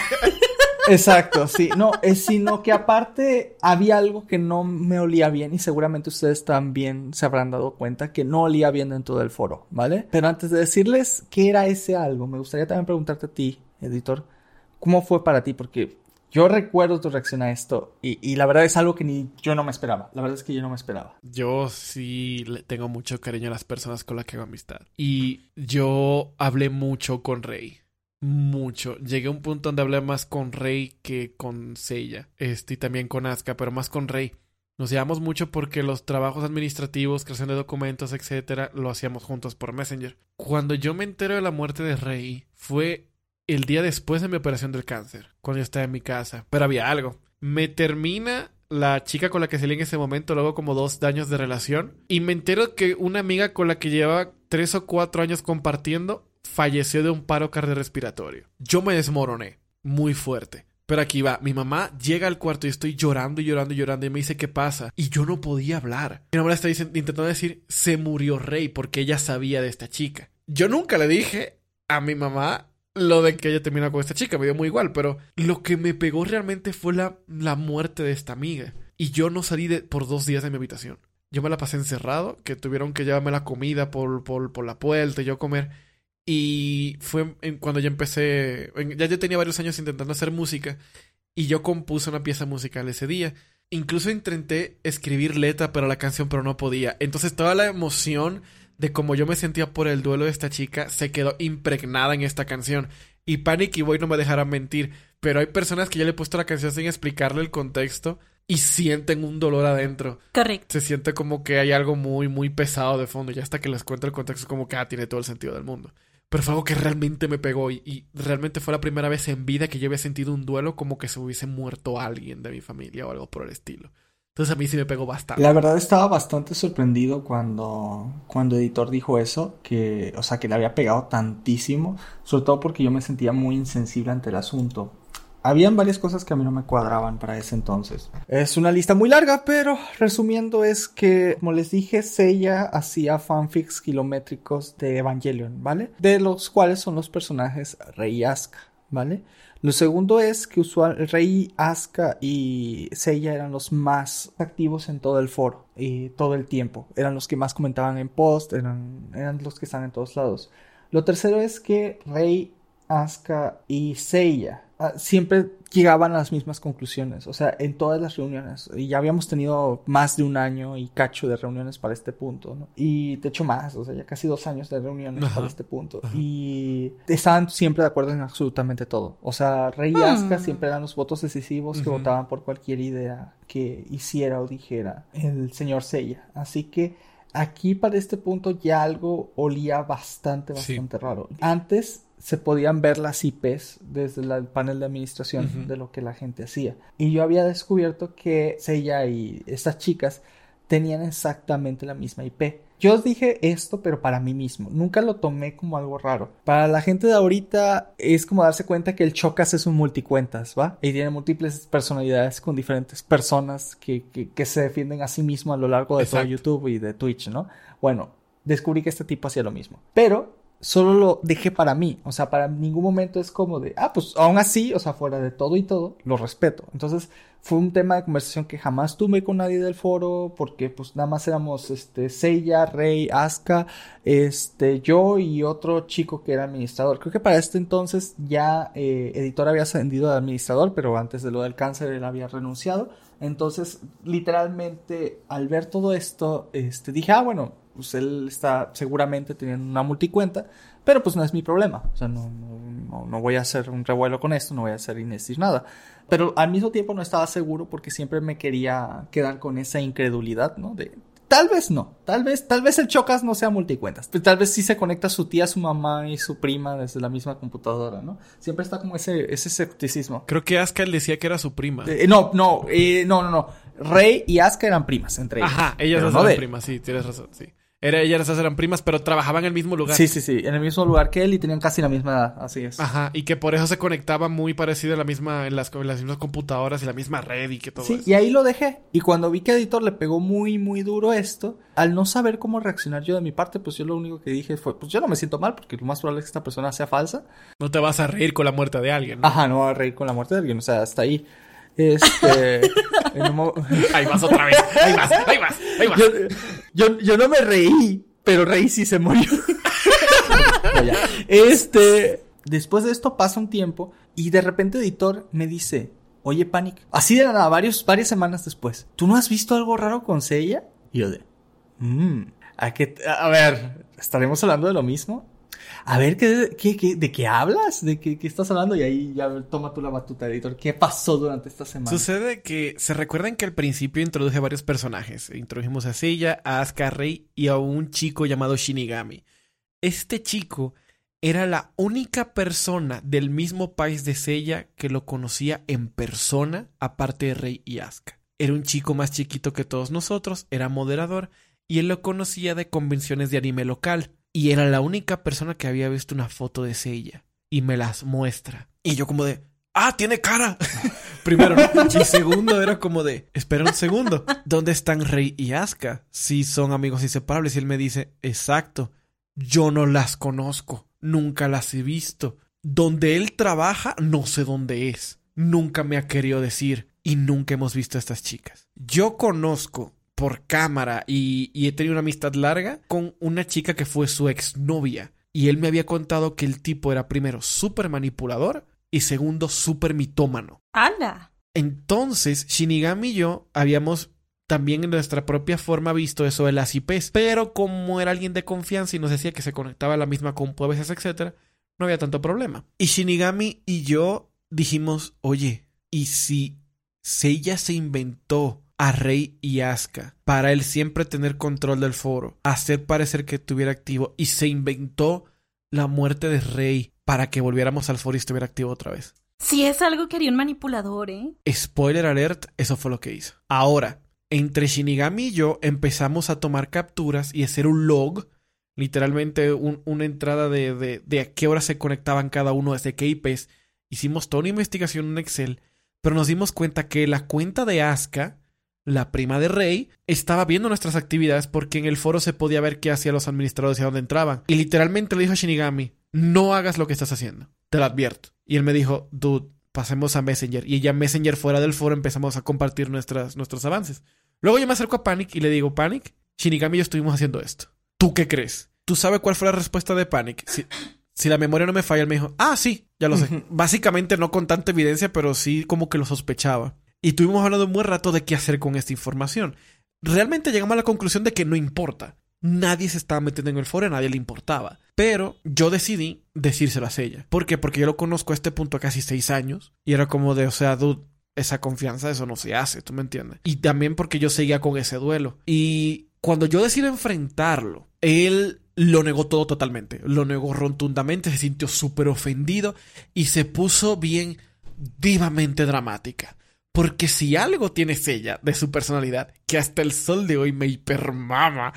Exacto, sí. No, es sino que aparte había algo que no me olía bien y seguramente ustedes también se habrán dado cuenta que no olía bien dentro del foro, ¿vale? Pero antes de decirles qué era ese algo, me gustaría también preguntarte a ti, editor, ¿cómo fue para ti? Porque yo recuerdo tu reacción a esto y, y la verdad es algo que ni yo no me esperaba. La verdad es que yo no me esperaba. Yo sí le tengo mucho cariño a las personas con las que hago amistad. Y yo hablé mucho con Rey. Mucho. Llegué a un punto donde hablé más con Rey que con Seiya. Este, y también con Asuka, pero más con Rey. Nos llevamos mucho porque los trabajos administrativos, creación de documentos, etcétera, lo hacíamos juntos por Messenger. Cuando yo me entero de la muerte de Rey, fue el día después de mi operación del cáncer, cuando yo estaba en mi casa. Pero había algo. Me termina la chica con la que salí en ese momento, luego como dos años de relación, y me entero que una amiga con la que llevaba tres o cuatro años compartiendo falleció de un paro cardiorrespiratorio. Yo me desmoroné muy fuerte. Pero aquí va, mi mamá llega al cuarto y estoy llorando y llorando y llorando y me dice qué pasa. Y yo no podía hablar. Mi mamá está intentando decir, se murió Rey porque ella sabía de esta chica. Yo nunca le dije a mi mamá lo de que ella terminó con esta chica, me dio muy igual, pero lo que me pegó realmente fue la, la muerte de esta amiga. Y yo no salí de, por dos días de mi habitación. Yo me la pasé encerrado, que tuvieron que llevarme la comida por, por, por la puerta y yo comer. Y fue en- cuando ya empecé, en- ya yo tenía varios años intentando hacer música y yo compuse una pieza musical ese día. Incluso intenté escribir letra para la canción, pero no podía. Entonces toda la emoción de cómo yo me sentía por el duelo de esta chica se quedó impregnada en esta canción. Y Panic y Boy no me dejarán mentir, pero hay personas que ya le he puesto la canción sin explicarle el contexto y sienten un dolor adentro. Correcto. Se siente como que hay algo muy, muy pesado de fondo. Y hasta que les cuento el contexto, como que ah, tiene todo el sentido del mundo. Pero fue algo que realmente me pegó y, realmente fue la primera vez en vida que yo había sentido un duelo como que se hubiese muerto alguien de mi familia o algo por el estilo. Entonces a mí sí me pegó bastante. La verdad estaba bastante sorprendido cuando, cuando Editor dijo eso, que, o sea, que le había pegado tantísimo, sobre todo porque yo me sentía muy insensible ante el asunto. Habían varias cosas que a mí no me cuadraban para ese entonces. Es una lista muy larga, pero resumiendo es que, como les dije, Seiya hacía fanfics kilométricos de Evangelion, ¿vale? De los cuales son los personajes Rey y Asuka, ¿vale? Lo segundo es que usual, Rey, Asuka y Seiya eran los más activos en todo el foro y todo el tiempo. Eran los que más comentaban en post, eran, eran los que están en todos lados. Lo tercero es que Rey, Asuka y Seiya Ah, siempre llegaban a las mismas conclusiones, o sea, en todas las reuniones. Y ya habíamos tenido más de un año y cacho de reuniones para este punto, ¿no? Y de hecho más, o sea, ya casi dos años de reuniones para este punto. Y estaban siempre de acuerdo en absolutamente todo. O sea, Rey y hmm. siempre eran los votos decisivos que votaban por cualquier idea que hiciera o dijera el señor Seiya. Así que aquí para este punto ya algo olía bastante, bastante raro. Antes se podían ver las IPs desde el panel de administración de lo que la gente hacía. Y yo había descubierto que ella y estas chicas tenían exactamente la misma IP. Yo dije esto, pero para mí mismo. Nunca lo tomé como algo raro. Para la gente de ahorita es como darse cuenta que el Chocas es un multicuentas, ¿va? Y tiene múltiples personalidades con diferentes personas que, que, se defienden a sí mismo a lo largo de todo YouTube y de Twitch, ¿no? Bueno, descubrí que este tipo hacía lo mismo. Pero solo lo dejé para mí. O sea, para ningún momento es como de, ah, pues aún así, o sea, fuera de todo y todo, lo respeto. Entonces, fue un tema de conversación que jamás tuve con nadie del foro, porque pues nada más éramos, este, Seiya, Rey, Asuka, este, yo y otro chico que era administrador. Creo que para este entonces ya eh, editor había ascendido de administrador, pero antes de lo del cáncer él había renunciado. Entonces, literalmente, al ver todo esto, este, dije, ah, bueno, pues él está seguramente teniendo una multicuenta, pero pues no es mi problema. O sea, no, no, no voy a hacer un revuelo con esto, no voy a hacer decir nada. Pero al mismo tiempo no estaba seguro porque siempre me quería quedar con esa incredulidad, ¿no? De tal vez no, tal vez, tal vez el Chocas no sea multicuentas, pero tal vez sí se conecta su tía, su mamá y su prima desde la misma computadora, ¿no? Siempre está como ese, ese escepticismo. Creo que Asuka decía que era su prima. Eh, no, no, eh, no, no, no. Rey y Asuka eran primas entre ellas. Ajá, ellas no eran primas, sí, tienes razón, sí. Era, ellas eran primas, pero trabajaban en el mismo lugar. Sí, sí, sí, en el mismo lugar que él y tenían casi la misma edad, así es. Ajá, y que por eso se conectaba muy parecido a la misma, en las, las mismas computadoras y la misma red y que todo sí, y ahí lo dejé. Y cuando vi que Editor le pegó muy, muy duro esto, al no saber cómo reaccionar yo de mi parte, pues yo lo único que dije fue, pues yo no me siento mal porque lo más probable es que esta persona sea falsa. No te vas a reír con la muerte de alguien. ¿no? Ajá, no vas a reír con la muerte de alguien, o sea, hasta ahí. Este. Ahí vas otra vez. Ahí vas, ahí vas, ahí vas. yo, yo no me reí pero Rey sí se murió. este, después de esto pasa un tiempo y de repente editor me dice, oye Panic, así de nada, varios, varias semanas después, ¿tú no has visto algo raro con Seiya? Y yo de, mmm, ¿a, qué, a ver, ¿estaremos hablando de lo mismo? A ver, ¿qué, qué, de qué hablas? ¿De qué, qué, estás hablando? Y ahí ya toma tú la batuta, editor. ¿Qué pasó durante esta semana? Sucede que se recuerdan que al principio introduje varios personajes. Introdujimos a Seiya, a Asuka Rey y a un chico llamado Shinigami. Este chico era la única persona del mismo país de Seiya que lo conocía en persona, aparte de Rey y Asuka. Era un chico más chiquito que todos nosotros, era moderador, y él lo conocía de convenciones de anime local y era la única persona que había visto una foto de ella. Y me las muestra. Y yo como de, ¡ah, tiene cara! Primero. Y segundo era como de, espera un segundo. ¿Dónde están Rey y Asuka? Si son amigos inseparables. Y él me dice, exacto, yo no las conozco. Nunca las he visto. Donde él trabaja, no sé dónde es. Nunca me ha querido decir. Y nunca hemos visto a estas chicas. Yo conozco por cámara y, he tenido una amistad larga con una chica que fue su exnovia. Y él me había contado que el tipo era primero súper manipulador y segundo súper mitómano. ¡Hala! Entonces, Shinigami y yo habíamos también en nuestra propia forma visto eso de las IPs. Pero como era alguien de confianza y nos decía que se conectaba a la misma compu a veces, etc., no había tanto problema. Y Shinigami y yo dijimos, oye, ¿y si ella se inventó a Rey y Asuka para él siempre tener control del foro, hacer parecer que estuviera activo y se inventó la muerte de Rey para que volviéramos al foro y estuviera activo otra vez. Si es algo que haría un manipulador, ¿eh? Spoiler alert, eso fue lo que hizo. Ahora, entre Shinigami y yo empezamos a tomar capturas y hacer un log, literalmente una entrada de, de, de, a qué hora se conectaban cada uno desde qué IPs. Hicimos toda una investigación en Excel, pero nos dimos cuenta que la cuenta de Asuka, la prima de Rey, estaba viendo nuestras actividades porque en el foro se podía ver qué hacían los administradores y a dónde entraban. Y literalmente le dijo a Shinigami, no hagas lo que estás haciendo, te lo advierto. Y él me dijo, dude, pasemos a Messenger. Y ya Messenger fuera del foro empezamos a compartir nuestras, nuestros avances. Luego yo me acerco a Panic y le digo, Panic, Shinigami y yo estuvimos haciendo esto. ¿Tú qué crees? ¿Tú sabes cuál fue la respuesta de Panic? Si, si la memoria no me falla, él me dijo, ah, sí, ya lo sé. Básicamente no con tanta evidencia, pero sí como que lo sospechaba. Y estuvimos hablando un buen rato de qué hacer con esta información. Realmente llegamos a la conclusión de que no importa. Nadie se estaba metiendo en el foro, a nadie le importaba. Pero yo decidí decírselo a ella. ¿Por qué? Porque yo lo conozco a este punto casi seis años. Y era como de, o sea, dude, esa confianza, eso no se hace, ¿tú me entiendes? Y también porque yo seguía con ese duelo. Y cuando yo decidí enfrentarlo, él lo negó todo totalmente. Lo negó rotundamente, se sintió súper ofendido y se puso bien vivamente dramática. Porque si algo tiene ella de su personalidad, que hasta el sol de hoy me hipermama,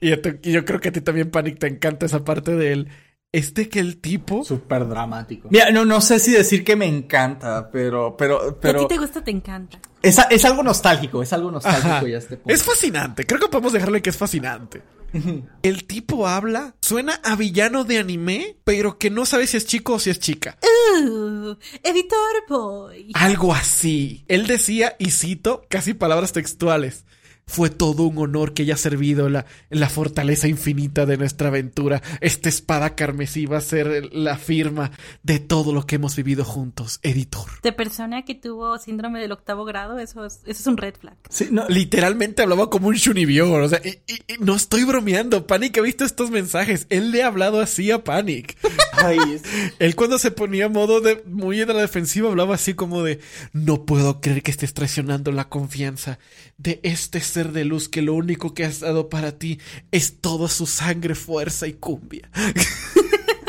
y, yo creo que a ti también, Panic, te encanta esa parte de él, este que el tipo... Súper dramático. Mira, no, no sé si decir que me encanta, pero... pero, pero... a ti te gusta, te encanta. Es, es algo nostálgico, es algo nostálgico ya este Es fascinante, creo que podemos dejarle que es fascinante. el tipo habla, suena a villano de anime, pero que no sabe si es chico o si es chica. Uh, editor boy. Algo así. Él decía, y cito, casi palabras textuales. Fue todo un honor que haya servido en la, la fortaleza infinita de nuestra aventura. Esta espada carmesí va a ser la firma de todo lo que hemos vivido juntos, editor. De persona que tuvo síndrome del octavo grado, eso es, eso es un red flag. Sí, no, literalmente hablaba como un Shunibyo. O sea, y, no estoy bromeando. Panic ha visto estos mensajes. Él le ha hablado así a Panic. Él cuando se ponía modo de muy en la defensiva hablaba así como de no puedo creer que estés traicionando la confianza de este ser de luz que lo único que has dado para ti es toda su sangre, fuerza y cumbia.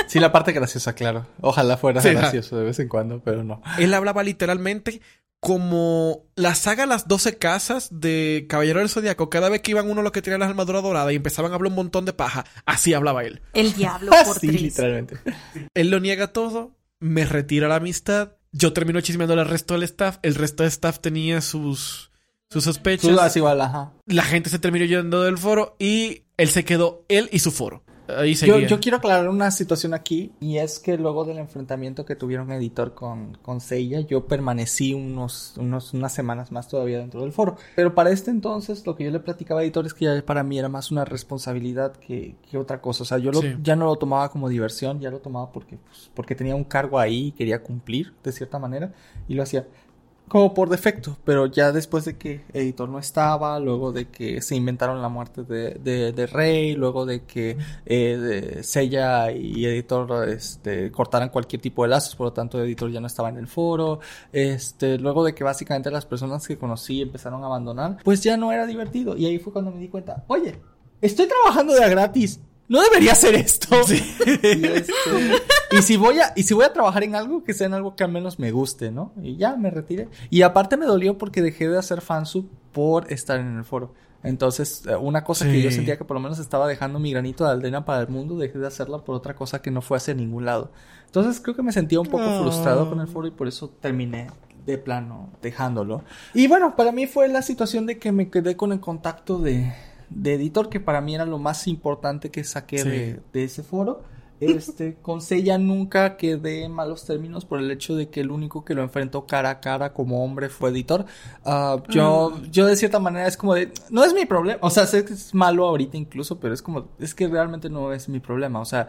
Sí, la parte graciosa, claro. Ojalá fuera gracioso de vez en cuando, pero no. Él hablaba literalmente como la saga Las Doce Casas de Caballero del Zodíaco. Cada vez que iban uno los que tenían la armadura dorada y empezaban a hablar un montón de paja, así hablaba él. El diablo por sí, literalmente. Él lo niega todo, me retira la amistad. Yo termino chismeando al resto del staff. El resto del staff tenía sus sus sospechas. igual, ajá. La gente se terminó yendo del foro y él se quedó, él y su foro. Ahí yo, yo, quiero aclarar una situación aquí y es que luego del enfrentamiento que tuvieron editor con, con Seiya, yo permanecí unos, unos, unas semanas más todavía dentro del foro. Pero para este entonces lo que yo le platicaba a editor es que ya para mí era más una responsabilidad que, que otra cosa. O sea, yo lo, ya no lo tomaba como diversión, ya lo tomaba porque, pues, porque tenía un cargo ahí y quería cumplir de cierta manera y lo hacía como por defecto, pero ya después de que Editor no estaba, luego de que se inventaron la muerte de, de, Rey, luego de que eh, Sella y Editor este, cortaran cualquier tipo de lazos, por lo tanto Editor ya no estaba en el foro, este, luego de que básicamente las personas que conocí empezaron a abandonar, pues ya no era divertido. Y ahí fue cuando me di cuenta, oye, estoy trabajando de a gratis, no debería ser esto. Este, y, si voy a, y si voy a trabajar en algo, que sea en algo que al menos me guste, ¿no? Y ya me retiré. Y aparte me dolió porque dejé de hacer fansub por estar en el foro. Entonces, eh, una cosa que yo sentía que por lo menos estaba dejando mi granito de aldena para el mundo, dejé de hacerla por otra cosa que no fue hacia ningún lado. Entonces, creo que me sentía un poco frustrado con el foro y por eso terminé de plano dejándolo. Y bueno, para mí fue la situación de que me quedé con el contacto de, de editor, que para mí era lo más importante que saqué de, ese foro. Este, con Seiya nunca quedé en malos términos por el hecho de que el único que lo enfrentó cara a cara como hombre fue editor. Ah, yo, mm. yo de cierta manera es como de, no es mi problema. O sea, sé que es malo ahorita incluso, pero es como, es que realmente no es mi problema. O sea,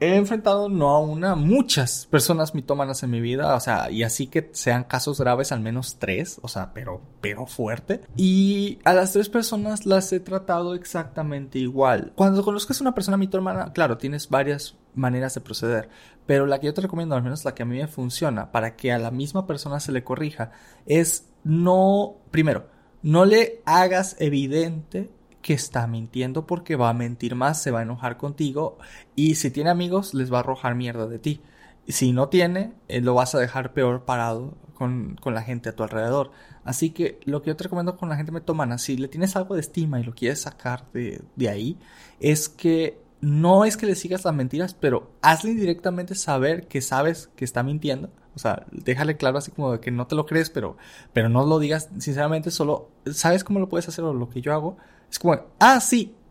he enfrentado no a una, muchas personas mitómanas en mi vida, o sea, y así que sean casos graves, al menos tres, o sea, pero, pero fuerte. Y a las tres personas las he tratado exactamente igual. Cuando conozcas a una persona mitómana, claro, tienes varias maneras de proceder, pero la que yo te recomiendo, al menos la que a mí me funciona, para que a la misma persona se le corrija, es no, primero, no le hagas evidente que está mintiendo porque va a mentir más, se va a enojar contigo y si tiene amigos les va a arrojar mierda de ti. Si no tiene, eh, lo vas a dejar peor parado con, con, la gente a tu alrededor. Así que lo que yo te recomiendo con la gente metomana, si le tienes algo de estima y lo quieres sacar de, de ahí, es que no es que le sigas las mentiras, pero hazle indirectamente saber que sabes que está mintiendo. O sea, déjale claro así como de que no te lo crees, pero, pero no lo digas sinceramente, solo sabes cómo lo puedes hacer o lo que yo hago. Es como, ah,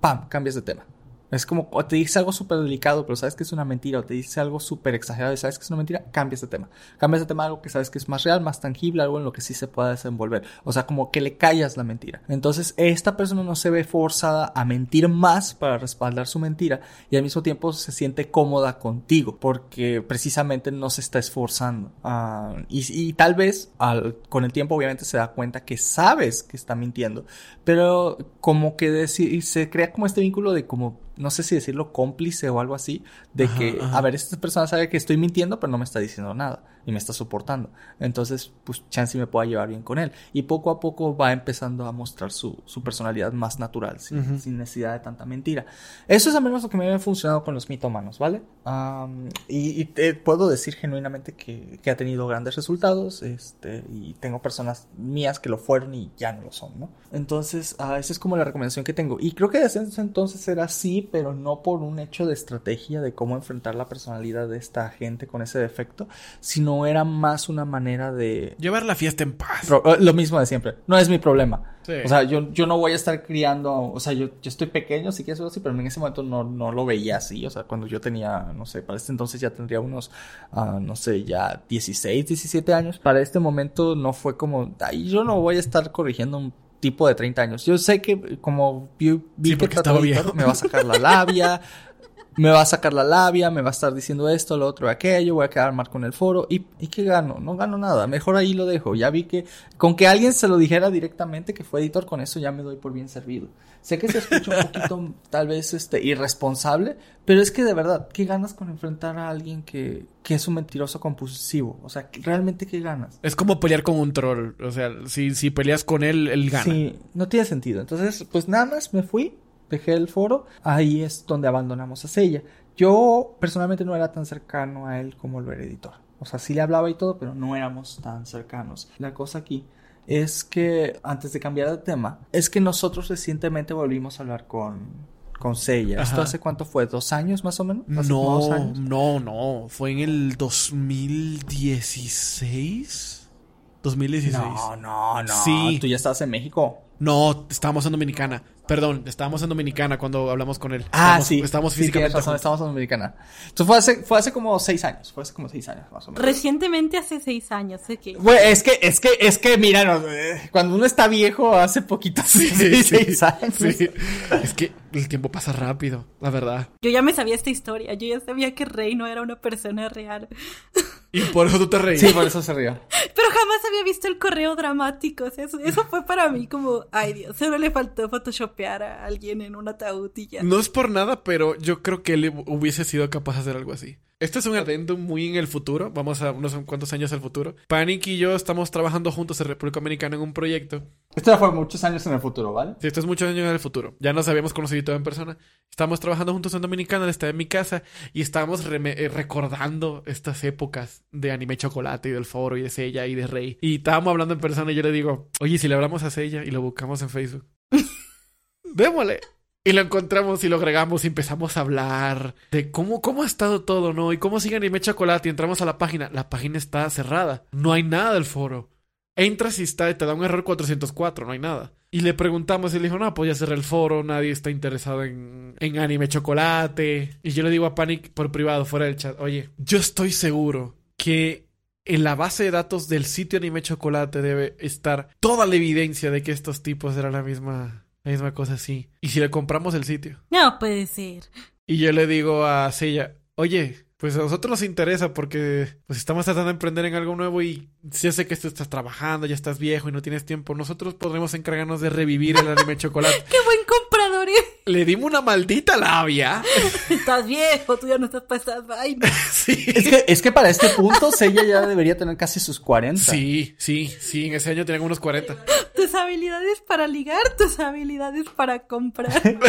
pam, cambias de tema. Es como, o te dice algo súper delicado, pero sabes que es una mentira, o te dice algo súper exagerado y sabes que es una mentira, cambias de tema. Cambias de tema a algo que sabes que es más real, más tangible, algo en lo que sí se pueda desenvolver. O sea, como que le callas la mentira. Entonces, esta persona no se ve forzada a mentir más para respaldar su mentira y al mismo tiempo se siente cómoda contigo, porque precisamente no se está esforzando. Uh, y, y, tal vez al, con el tiempo, obviamente, se da cuenta que sabes que está mintiendo, pero como que se crea como este vínculo de como no sé si decirlo cómplice o algo así, de que, a ver, esta persona sabe que estoy mintiendo, pero no me está diciendo nada y me está soportando. Entonces, pues chance me pueda llevar bien con él. Y poco a poco va empezando a mostrar su, su personalidad más natural, sin, sin, necesidad de tanta mentira. Eso es al menos lo que me ha funcionado con los mitomanos, ¿vale? Um, y, y te puedo decir genuinamente que, que, ha tenido grandes resultados, este, y tengo personas mías que lo fueron y ya no lo son, ¿no? Entonces, uh, esa es como la recomendación que tengo. Y creo que desde entonces era así, pero no por un hecho de estrategia de cómo enfrentar la personalidad de esta gente con ese defecto, sino era más una manera de... Llevar la fiesta en paz. Eh, lo mismo de siempre. No es mi problema. Sí. O sea, yo, yo no voy a estar criando... O sea, yo, yo estoy pequeño, sí que eso así, pero en ese momento no, no lo veía así. O sea, cuando yo tenía, no sé, para este entonces ya tendría unos, uh, no sé, ya 16, 17 años. Para este momento no fue como... Ay, yo no voy a estar corrigiendo un tipo de 30 años. Yo sé que como vi, vi sí, que estaba viejo. me va a sacar la labia, me va a sacar la labia, me va a estar diciendo esto, lo otro, aquello, voy a quedar mal con el foro. ¿Y, ¿Y qué gano? No gano nada. Mejor ahí lo dejo. Ya vi que con que alguien se lo dijera directamente que fue editor, con eso ya me doy por bien servido. Sé que se escucha un poquito tal vez este irresponsable, pero es que de verdad, ¿qué ganas con enfrentar a alguien que, que es un mentiroso compulsivo? O sea, ¿realmente qué ganas? Es como pelear con un troll. O sea, si, si peleas con él, él gana. Sí, no tiene sentido. Entonces, pues nada más me fui, dejé el foro, ahí es donde abandonamos a Sella. Yo personalmente no era tan cercano a él como lo era editor. O sea, sí le hablaba y todo, pero no éramos tan cercanos. La cosa aquí es que, antes de cambiar de tema, es que nosotros recientemente volvimos a hablar con, con Sella. ¿Esto hace cuánto fue? ¿Dos años más o menos? ¿Hace no, años? no, no. Fue en el 2016. 2016. No, no, no. Sí. ¿Tú ya estabas en México? No, estábamos en Dominicana. Perdón, estábamos en Dominicana cuando hablamos con él. Ah, estábamos, sí. Estábamos sí, físicamente. razón, estábamos en Dominicana. Entonces fue hace, fue hace como seis años. Fue hace como seis años, más o menos. Recientemente hace seis años, sé que. Bueno, es que, es que, es que, mira, no, eh, cuando uno está viejo, hace poquito, sí, sí, seis años. Sí. Es que el tiempo pasa rápido, la verdad. Yo ya me sabía esta historia. Yo ya sabía que Rey no era una persona real. Y por eso tú te reías. Sí, por eso se rió. Pero jamás había visto el correo dramático. O sea, eso, eso fue para mí como, ay Dios, solo le faltó a alguien en un ataúd y ya. No es por nada, pero yo creo que él hubiese sido capaz de hacer algo así. Este es un adendum muy en el futuro. Vamos a unos cuantos años al futuro. Panic y yo estamos trabajando juntos en República Dominicana en un proyecto. Esto ya fue muchos años en el futuro, ¿vale? Sí, esto es muchos años en el futuro. Ya nos habíamos conocido todo en persona. Estamos trabajando juntos en Dominicana, él está en mi casa y estábamos eh, recordando estas épocas de anime chocolate y del foro y de Sella y de Rey. Y estábamos hablando en persona y yo le digo, oye, si le hablamos a Sella y lo buscamos en Facebook. Démosle. Y lo encontramos y lo agregamos y empezamos a hablar de cómo, cómo ha estado todo, ¿no? Y cómo sigue Anime Chocolate y entramos a la página. La página está cerrada. No hay nada del foro. Entras y está, te da un error 404, no hay nada. Y le preguntamos y él dijo, no, pues ya cerré el foro, nadie está interesado en, en Anime Chocolate. Y yo le digo a Panic por privado, fuera del chat, oye, yo estoy seguro que en la base de datos del sitio Anime Chocolate debe estar toda la evidencia de que estos tipos eran la misma la misma cosa así. ¿Y si le compramos el sitio? No puede ser. Y yo le digo a Sella, oye, pues a nosotros nos interesa porque pues estamos tratando de emprender en algo nuevo y ya sé que tú estás trabajando, ya estás viejo y no tienes tiempo. Nosotros podremos encargarnos de revivir el anime chocolate. ¡Qué buen comprador! Le dimos una maldita labia. estás viejo, tú ya no estás esas vainas. sí. Es que, es que para este punto, Sella ya debería tener casi sus 40. Sí, sí, sí. En ese año tenía unos 40. Tus habilidades para ligar, tus habilidades para comprar.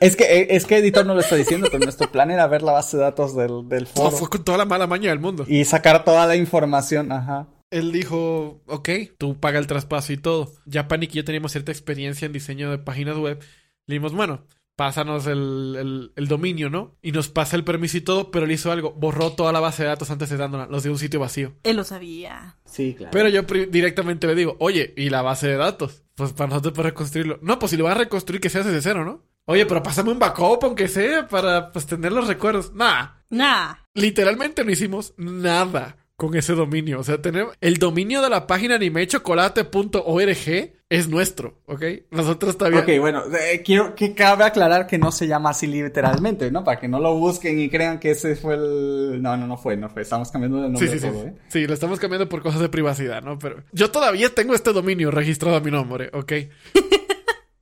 Es que, eh, es que editor no lo está diciendo, pero nuestro plan era ver la base de datos del, del No, foro. fue con toda la mala maña del mundo. Y sacar toda la información, ajá. Él dijo, ok, tú paga el traspaso y todo. Ya Panic y yo teníamos cierta experiencia en diseño de páginas web. Le dijimos, bueno, pásanos el, el- el dominio, ¿no? Y nos pasa el permiso y todo, pero él hizo algo. Borró toda la base de datos antes de dándola. Los de un sitio vacío. Él lo sabía. Sí, claro. Pero yo directamente le digo, oye, ¿y la base de datos? Pues para nosotros poder reconstruirlo. No, pues si lo vas a reconstruir, que se hace de cero, ¿no? Oye, pero pásame un backup, aunque sea, para pues tener los recuerdos. Nah, Nah. literalmente no hicimos nada con ese dominio. O sea, tenemos el dominio de la página animechocolate.org es nuestro, ¿ok? Nosotros todavía... Ok, bueno, eh, quiero que cabe aclarar que no se llama así literalmente, ¿no? Para que no lo busquen y crean que ese fue el... No, no, no fue, no fue. Estamos cambiando de nombre Sí, sí, sí. todo, ¿eh? Sí, lo estamos cambiando por cosas de privacidad, ¿no? Pero yo todavía tengo este dominio registrado a mi nombre, ¿ok?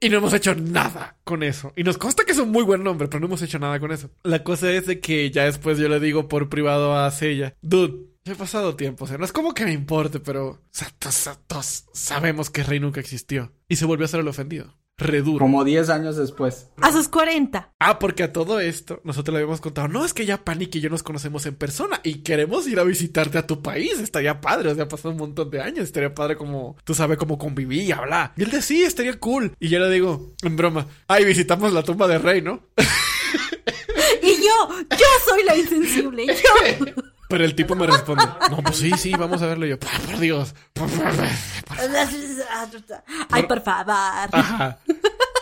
Y no hemos hecho nada con eso. Y nos consta que es un muy buen nombre, pero no hemos hecho nada con eso. La cosa es de que ya después yo le digo por privado a Sella, dude, he pasado tiempo, o sea, no es como que me importe, pero o sea, todos, todos sabemos que Rey nunca existió. Y se volvió a ser el ofendido. Reduro. Como 10 años después. A sus 40. Ah, porque a todo esto nosotros le habíamos contado, no, es que ya Panic y yo nos conocemos en persona y queremos ir a visitarte a tu país, estaría padre, o sea, ha pasado un montón de años, estaría padre como, tú sabes cómo conviví y hablar. Y él de sí, estaría cool. Y yo le digo, en broma, ay, visitamos la tumba de Rey, ¿no? Y yo, yo soy la insensible. Yo. Pero el tipo me responde, no, pues sí, sí, vamos a verlo. Y yo, "Ah, por Dios, por favor. Ay, por favor. Ajá.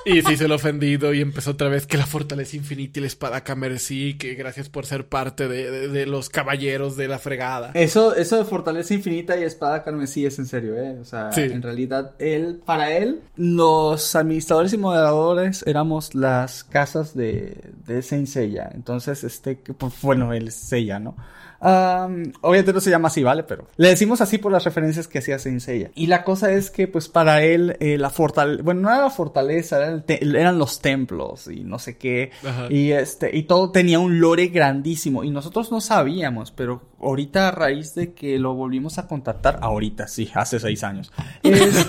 Y se hizo el ofendido y empezó otra vez que la fortaleza infinita y la espada Camercy, que gracias por ser parte de, de- de los caballeros de la fregada. Eso, eso de fortaleza infinita y espada carmesí es en serio, ¿eh? O sea, Sí. en realidad, él, para él, los administradores y moderadores éramos las casas de, de Saint Seiya. Entonces, este, pues, bueno, él es Seiya, ¿no? Am, obviamente no se llama así, ¿vale? Pero le decimos así por las referencias que hacía Saint Seiya. Y la cosa es que, pues, para él, eh, la fortaleza, bueno, no era la fortaleza, era eran los templos y no sé qué. Ajá. Y este, y todo tenía un lore grandísimo. Y nosotros no sabíamos, pero ahorita a raíz de que lo volvimos a contactar, ahorita sí, hace seis años, es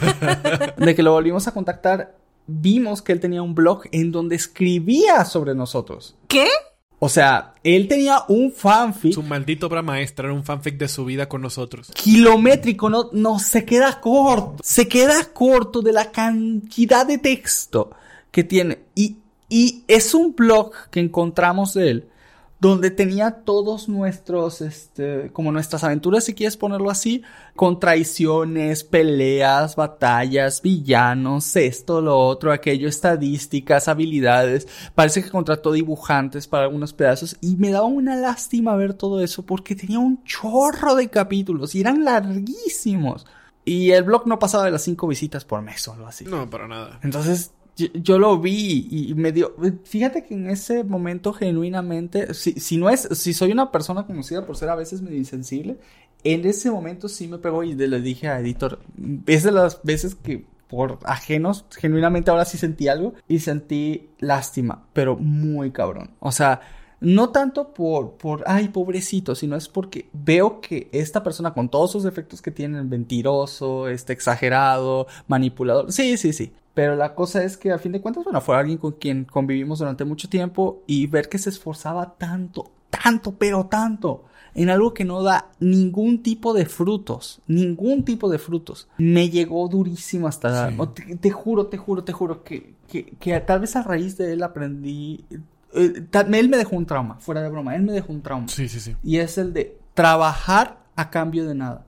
de que lo volvimos a contactar, vimos que él tenía un blog en donde escribía sobre nosotros. ¿Qué? O sea, él tenía un fanfic Su maldito obra maestra era un fanfic de su vida con nosotros. kilométrico, no, no, se queda corto, se queda corto de la cantidad de texto que tiene. Y, y es un blog que encontramos de él, donde tenía todos nuestros, este, como nuestras aventuras, si quieres ponerlo así, con traiciones, peleas, batallas, villanos, esto, lo otro, aquello, estadísticas, habilidades. Parece que contrató dibujantes para algunos pedazos y me daba una lástima ver todo eso porque tenía un chorro de capítulos y eran larguísimos. Y el blog no pasaba de las cinco visitas por mes o algo así. No, para nada. Entonces yo, yo lo vi y me dio. Fíjate que en ese momento, genuinamente, si, si no es, si soy una persona conocida por ser a veces medio insensible, en ese momento sí me pegó y le dije a editor, es de las veces que por ajenos, genuinamente ahora sí sentí algo y sentí lástima, pero muy cabrón. O sea, no tanto por, por, ay, pobrecito, sino es porque veo que esta persona con todos sus defectos que tiene, mentiroso, este exagerado, manipulador, sí, sí, sí. Pero la cosa es que a fin de cuentas, bueno, fue alguien con quien convivimos durante mucho tiempo y ver que se esforzaba tanto, tanto, pero tanto en algo que no da ningún tipo de frutos, ningún tipo de frutos. Me llegó durísimo hasta... Sí. o Te, te juro, te juro, te juro que, que, que tal vez a raíz de él aprendí... eh, tal- él me dejó un trauma, fuera de broma, él me dejó un trauma. Sí, sí, sí. Y es el de trabajar a cambio de nada.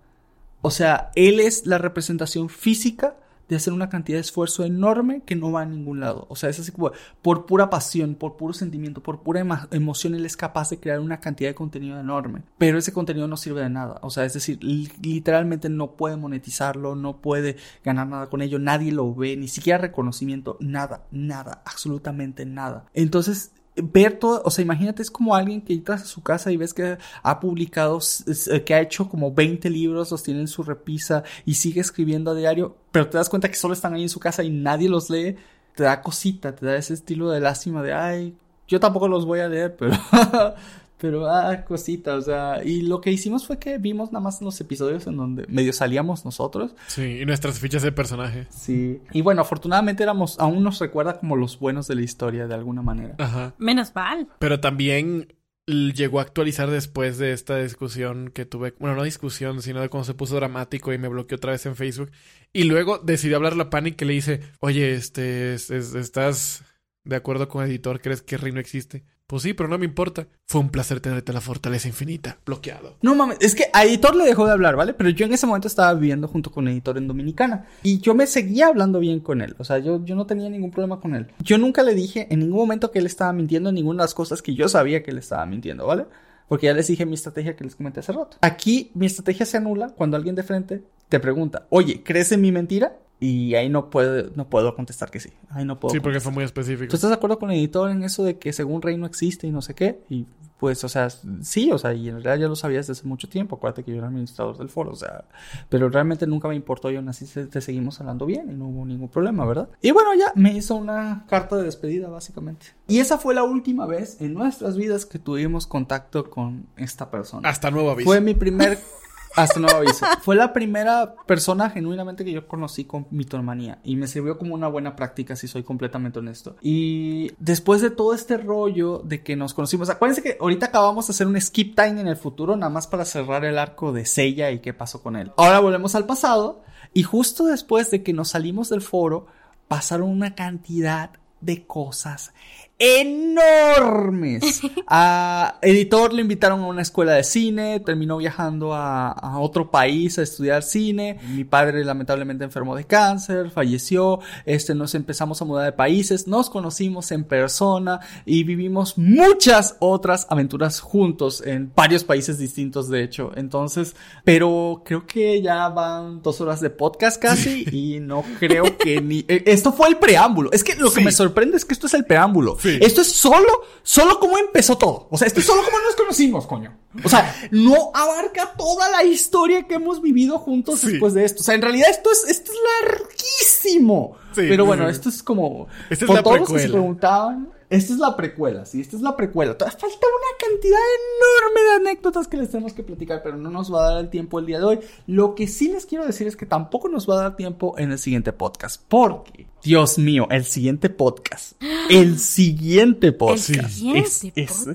O sea, él es la representación física de hacer una cantidad de esfuerzo enorme que no va a ningún lado. O sea, es así como por pura pasión, por puro sentimiento, por pura emoción, él es capaz de crear una cantidad de contenido enorme. Pero ese contenido no sirve de nada. O sea, es decir, li- literalmente no puede monetizarlo, no puede ganar nada con ello, nadie lo ve, ni siquiera reconocimiento, nada, nada, absolutamente nada. Entonces, ver todo, o sea, imagínate, es como alguien que entras a su casa y ves que ha publicado, s- que ha hecho como 20 libros, los tiene en su repisa y sigue escribiendo a diario, pero te das cuenta que solo están ahí en su casa y nadie los lee, te da cosita, te da ese estilo de lástima de, ay, yo tampoco los voy a leer, pero, Pero, ah, cosita, o sea, y lo que hicimos fue que vimos nada más los episodios en donde medio salíamos nosotros. Sí, y nuestras fichas de personaje. Sí. Y bueno, afortunadamente éramos, aún nos recuerda como los buenos de la historia de alguna manera. Ajá. Menos mal. Pero también llegó a actualizar después de esta discusión que tuve, bueno, no discusión, sino de cuando se puso dramático y me bloqueó otra vez en Facebook. Y luego decidió hablarle a Panic que le dice, oye, este, es- es- ¿estás de acuerdo con el editor? ¿Crees que Rey no existe? Pues sí, pero no me importa. Fue un placer tenerte en la fortaleza infinita. Bloqueado. No mames, es que a Editor le dejó de hablar, ¿vale? Pero yo en ese momento estaba viviendo junto con Editor en Dominicana. Y yo me seguía hablando bien con él. O sea, yo, yo no tenía ningún problema con él. Yo nunca le dije en ningún momento que él estaba mintiendo en ninguna de las cosas que yo sabía que él estaba mintiendo, ¿vale? Porque ya les dije mi estrategia que les comenté hace rato. Aquí mi estrategia se anula cuando alguien de frente te pregunta, oye, ¿crees en mi mentira? Y ahí no puedo, no puedo contestar que sí. Ahí no puedo Sí, porque fue muy específico. ¿Tú estás de acuerdo con el editor en eso de que según Rey no existe y no sé qué? Y pues, o sea, sí, o sea, y en realidad ya lo sabías desde hace mucho tiempo. Acuérdate que yo era administrador del foro, o sea, pero realmente nunca me importó y aún así te seguimos hablando bien y no hubo ningún problema, ¿verdad? Y bueno, ya me hizo una carta de despedida, básicamente. Y esa fue la última vez en nuestras vidas que tuvimos contacto con esta persona. Hasta nuevo aviso. Fue mi primer. Hasta nuevo aviso. Fue la primera persona genuinamente que yo conocí con mitomanía. Y me sirvió como una buena práctica, si soy completamente honesto. Y después de todo este rollo de que nos conocimos. Acuérdense que ahorita acabamos de hacer un skip time en el futuro, nada más para cerrar el arco de Seiya y qué pasó con él. Ahora volvemos al pasado. Y justo después de que nos salimos del foro, pasaron una cantidad de cosas enormes. A editor le invitaron a una escuela de cine, terminó viajando a, a otro país a estudiar cine. Mi padre lamentablemente enfermó de cáncer, falleció. Este, nos empezamos a mudar de países, nos conocimos en persona y vivimos muchas otras aventuras juntos en varios países distintos, de hecho. Entonces, pero creo que ya van dos horas de podcast casi y no creo que ni... eh, Esto fue el preámbulo. Es que lo que me sorprende es que esto es el preámbulo. Sí. Esto es solo, solo cómo empezó todo. O sea, esto es solo cómo nos conocimos, coño. O sea, no abarca toda la historia que hemos vivido juntos Sí. después de esto. O sea, en realidad esto es, esto es larguísimo. Sí, Pero bueno, esto es como... Esta es por la todos los que se preguntaban, esta es la precuela, sí, esta es la precuela. Todavía falta una cantidad enorme de anécdotas que les tenemos que platicar, pero no nos va a dar el tiempo el día de hoy. Lo que sí les quiero decir es que tampoco nos va a dar tiempo en el siguiente podcast, porque, Dios mío, el siguiente podcast, el siguiente podcast, siguiente es- es- podcast.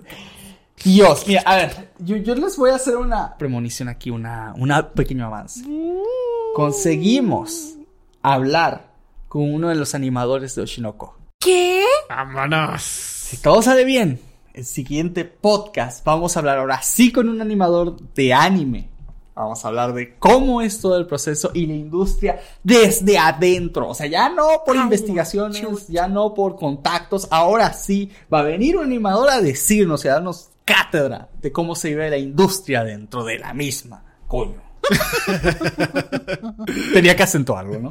Dios, mira, a ver, yo, yo les voy a hacer una premonición aquí, una, una pequeño avance. Conseguimos hablar con uno de los animadores de Oshinoko. ¿Qué? ¡Vámonos! Si todo sale bien, el siguiente podcast vamos a hablar ahora sí con un animador de anime. Vamos a hablar de cómo es todo el proceso y la industria desde adentro. O sea, ya no por Ay, investigaciones, ya no por contactos. Ahora sí va a venir un animador a decirnos y a darnos cátedra de cómo se vive la industria dentro de la misma. Coño. Tenía que acentuarlo, ¿no?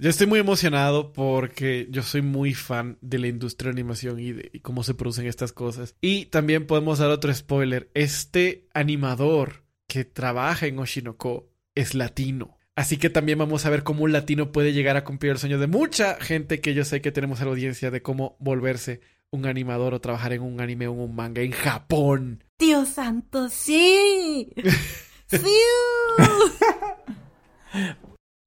Yo estoy muy emocionado porque yo soy muy fan de la industria de animación y de y cómo se producen estas cosas. Y también podemos dar otro spoiler. Este animador que trabaja en Oshinoko es latino. Así que también vamos a ver cómo un latino puede llegar a cumplir el sueño de mucha gente que yo sé que tenemos a la audiencia de cómo volverse un animador o trabajar en un anime o en un manga en Japón. Dios santo, sí. Sí.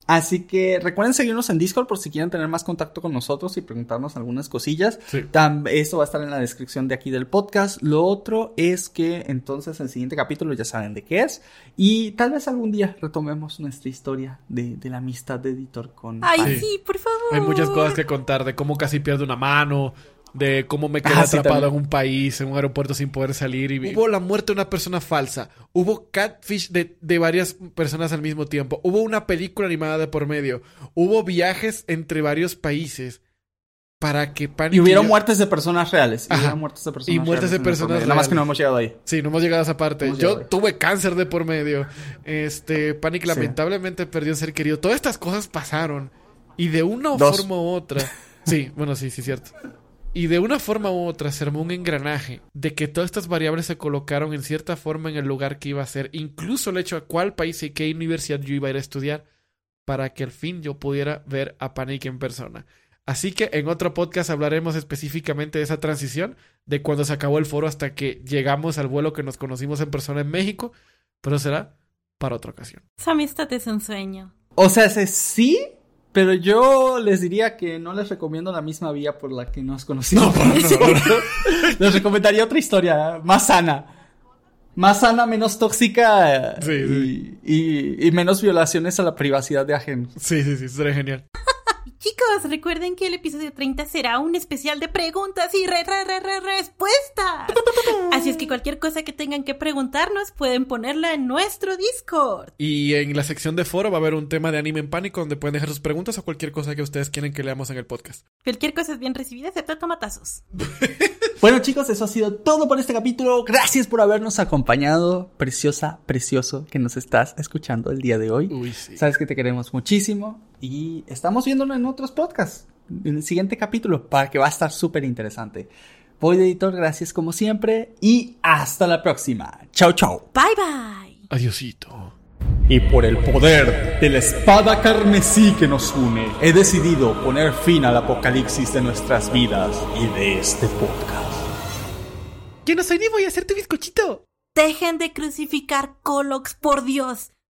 Así que recuerden seguirnos en Discord por si quieren tener más contacto con nosotros y preguntarnos algunas cosillas. Sí. Eso va a estar en la descripción de aquí del podcast. Lo otro es que entonces el siguiente capítulo ya saben de qué es. Y tal vez algún día retomemos nuestra historia de, de la amistad de editor con... Ay. Sí. sí, por favor. Hay muchas cosas que contar de cómo casi pierdo una mano, de cómo me quedé Ah, sí, atrapado en un país, en un aeropuerto sin poder salir. Y hubo la muerte de una persona falsa. Hubo catfish de, de varias personas al mismo tiempo. Hubo una película animada de por medio. Hubo viajes entre varios países para que Panic Y hubieron yo- muertes de personas reales. Y hubieron muertes de personas Y muertes de. Nada más que no hemos llegado ahí. Sí, no hemos llegado a esa parte. Yo tuve cáncer de por medio. Este, Panic Sí. lamentablemente perdió un ser querido. Todas estas cosas pasaron. Y de una Dos. forma u otra. Sí, bueno, sí, sí, cierto. Y de una forma u otra se armó un engranaje de que todas estas variables se colocaron en cierta forma en el lugar que iba a ser. Incluso el hecho a cuál país y qué universidad yo iba a ir a estudiar para que al fin yo pudiera ver a Panic en persona. Así que en otro podcast hablaremos específicamente de esa transición, de cuando se acabó el foro hasta que llegamos al vuelo que nos conocimos en persona en México, pero será para otra ocasión. Esa amistad es un sueño. O sea, sí, pero yo les diría que no les recomiendo la misma vía por la que nos conocimos. les recomendaría otra historia más sana. Más sana, menos tóxica Sí, y, sí. y- y menos violaciones a la privacidad de ajenos. Sí, sí, sí, sería genial. Chicos, recuerden que el episodio 30 será un especial de preguntas y re, re, re, re- respuestas. Así es que cualquier cosa que tengan que preguntarnos pueden ponerla en nuestro Discord. Y en la sección de foro va a haber un tema de anime en pánico donde pueden dejar sus preguntas o cualquier cosa que ustedes quieren que leamos en el podcast. Cualquier cosa es bien recibida, excepto tomatazos. Bueno chicos, eso ha sido todo por este capítulo. Gracias por habernos acompañado. Preciosa, precioso que nos estás escuchando el día de hoy. Uy, sí. Sabes que te queremos muchísimo y estamos viéndolo en otros podcasts, en el siguiente capítulo, para que va a estar súper interesante. Voy de editor, gracias como siempre y hasta la próxima. Chao, chao. Bye bye. Adiosito. Y por el poder de la espada carmesí que nos une, he decidido poner fin al apocalipsis de nuestras vidas y de este podcast. Yo no soy ni voy a hacer tu bizcochito. Dejen de crucificar Colox, por Dios.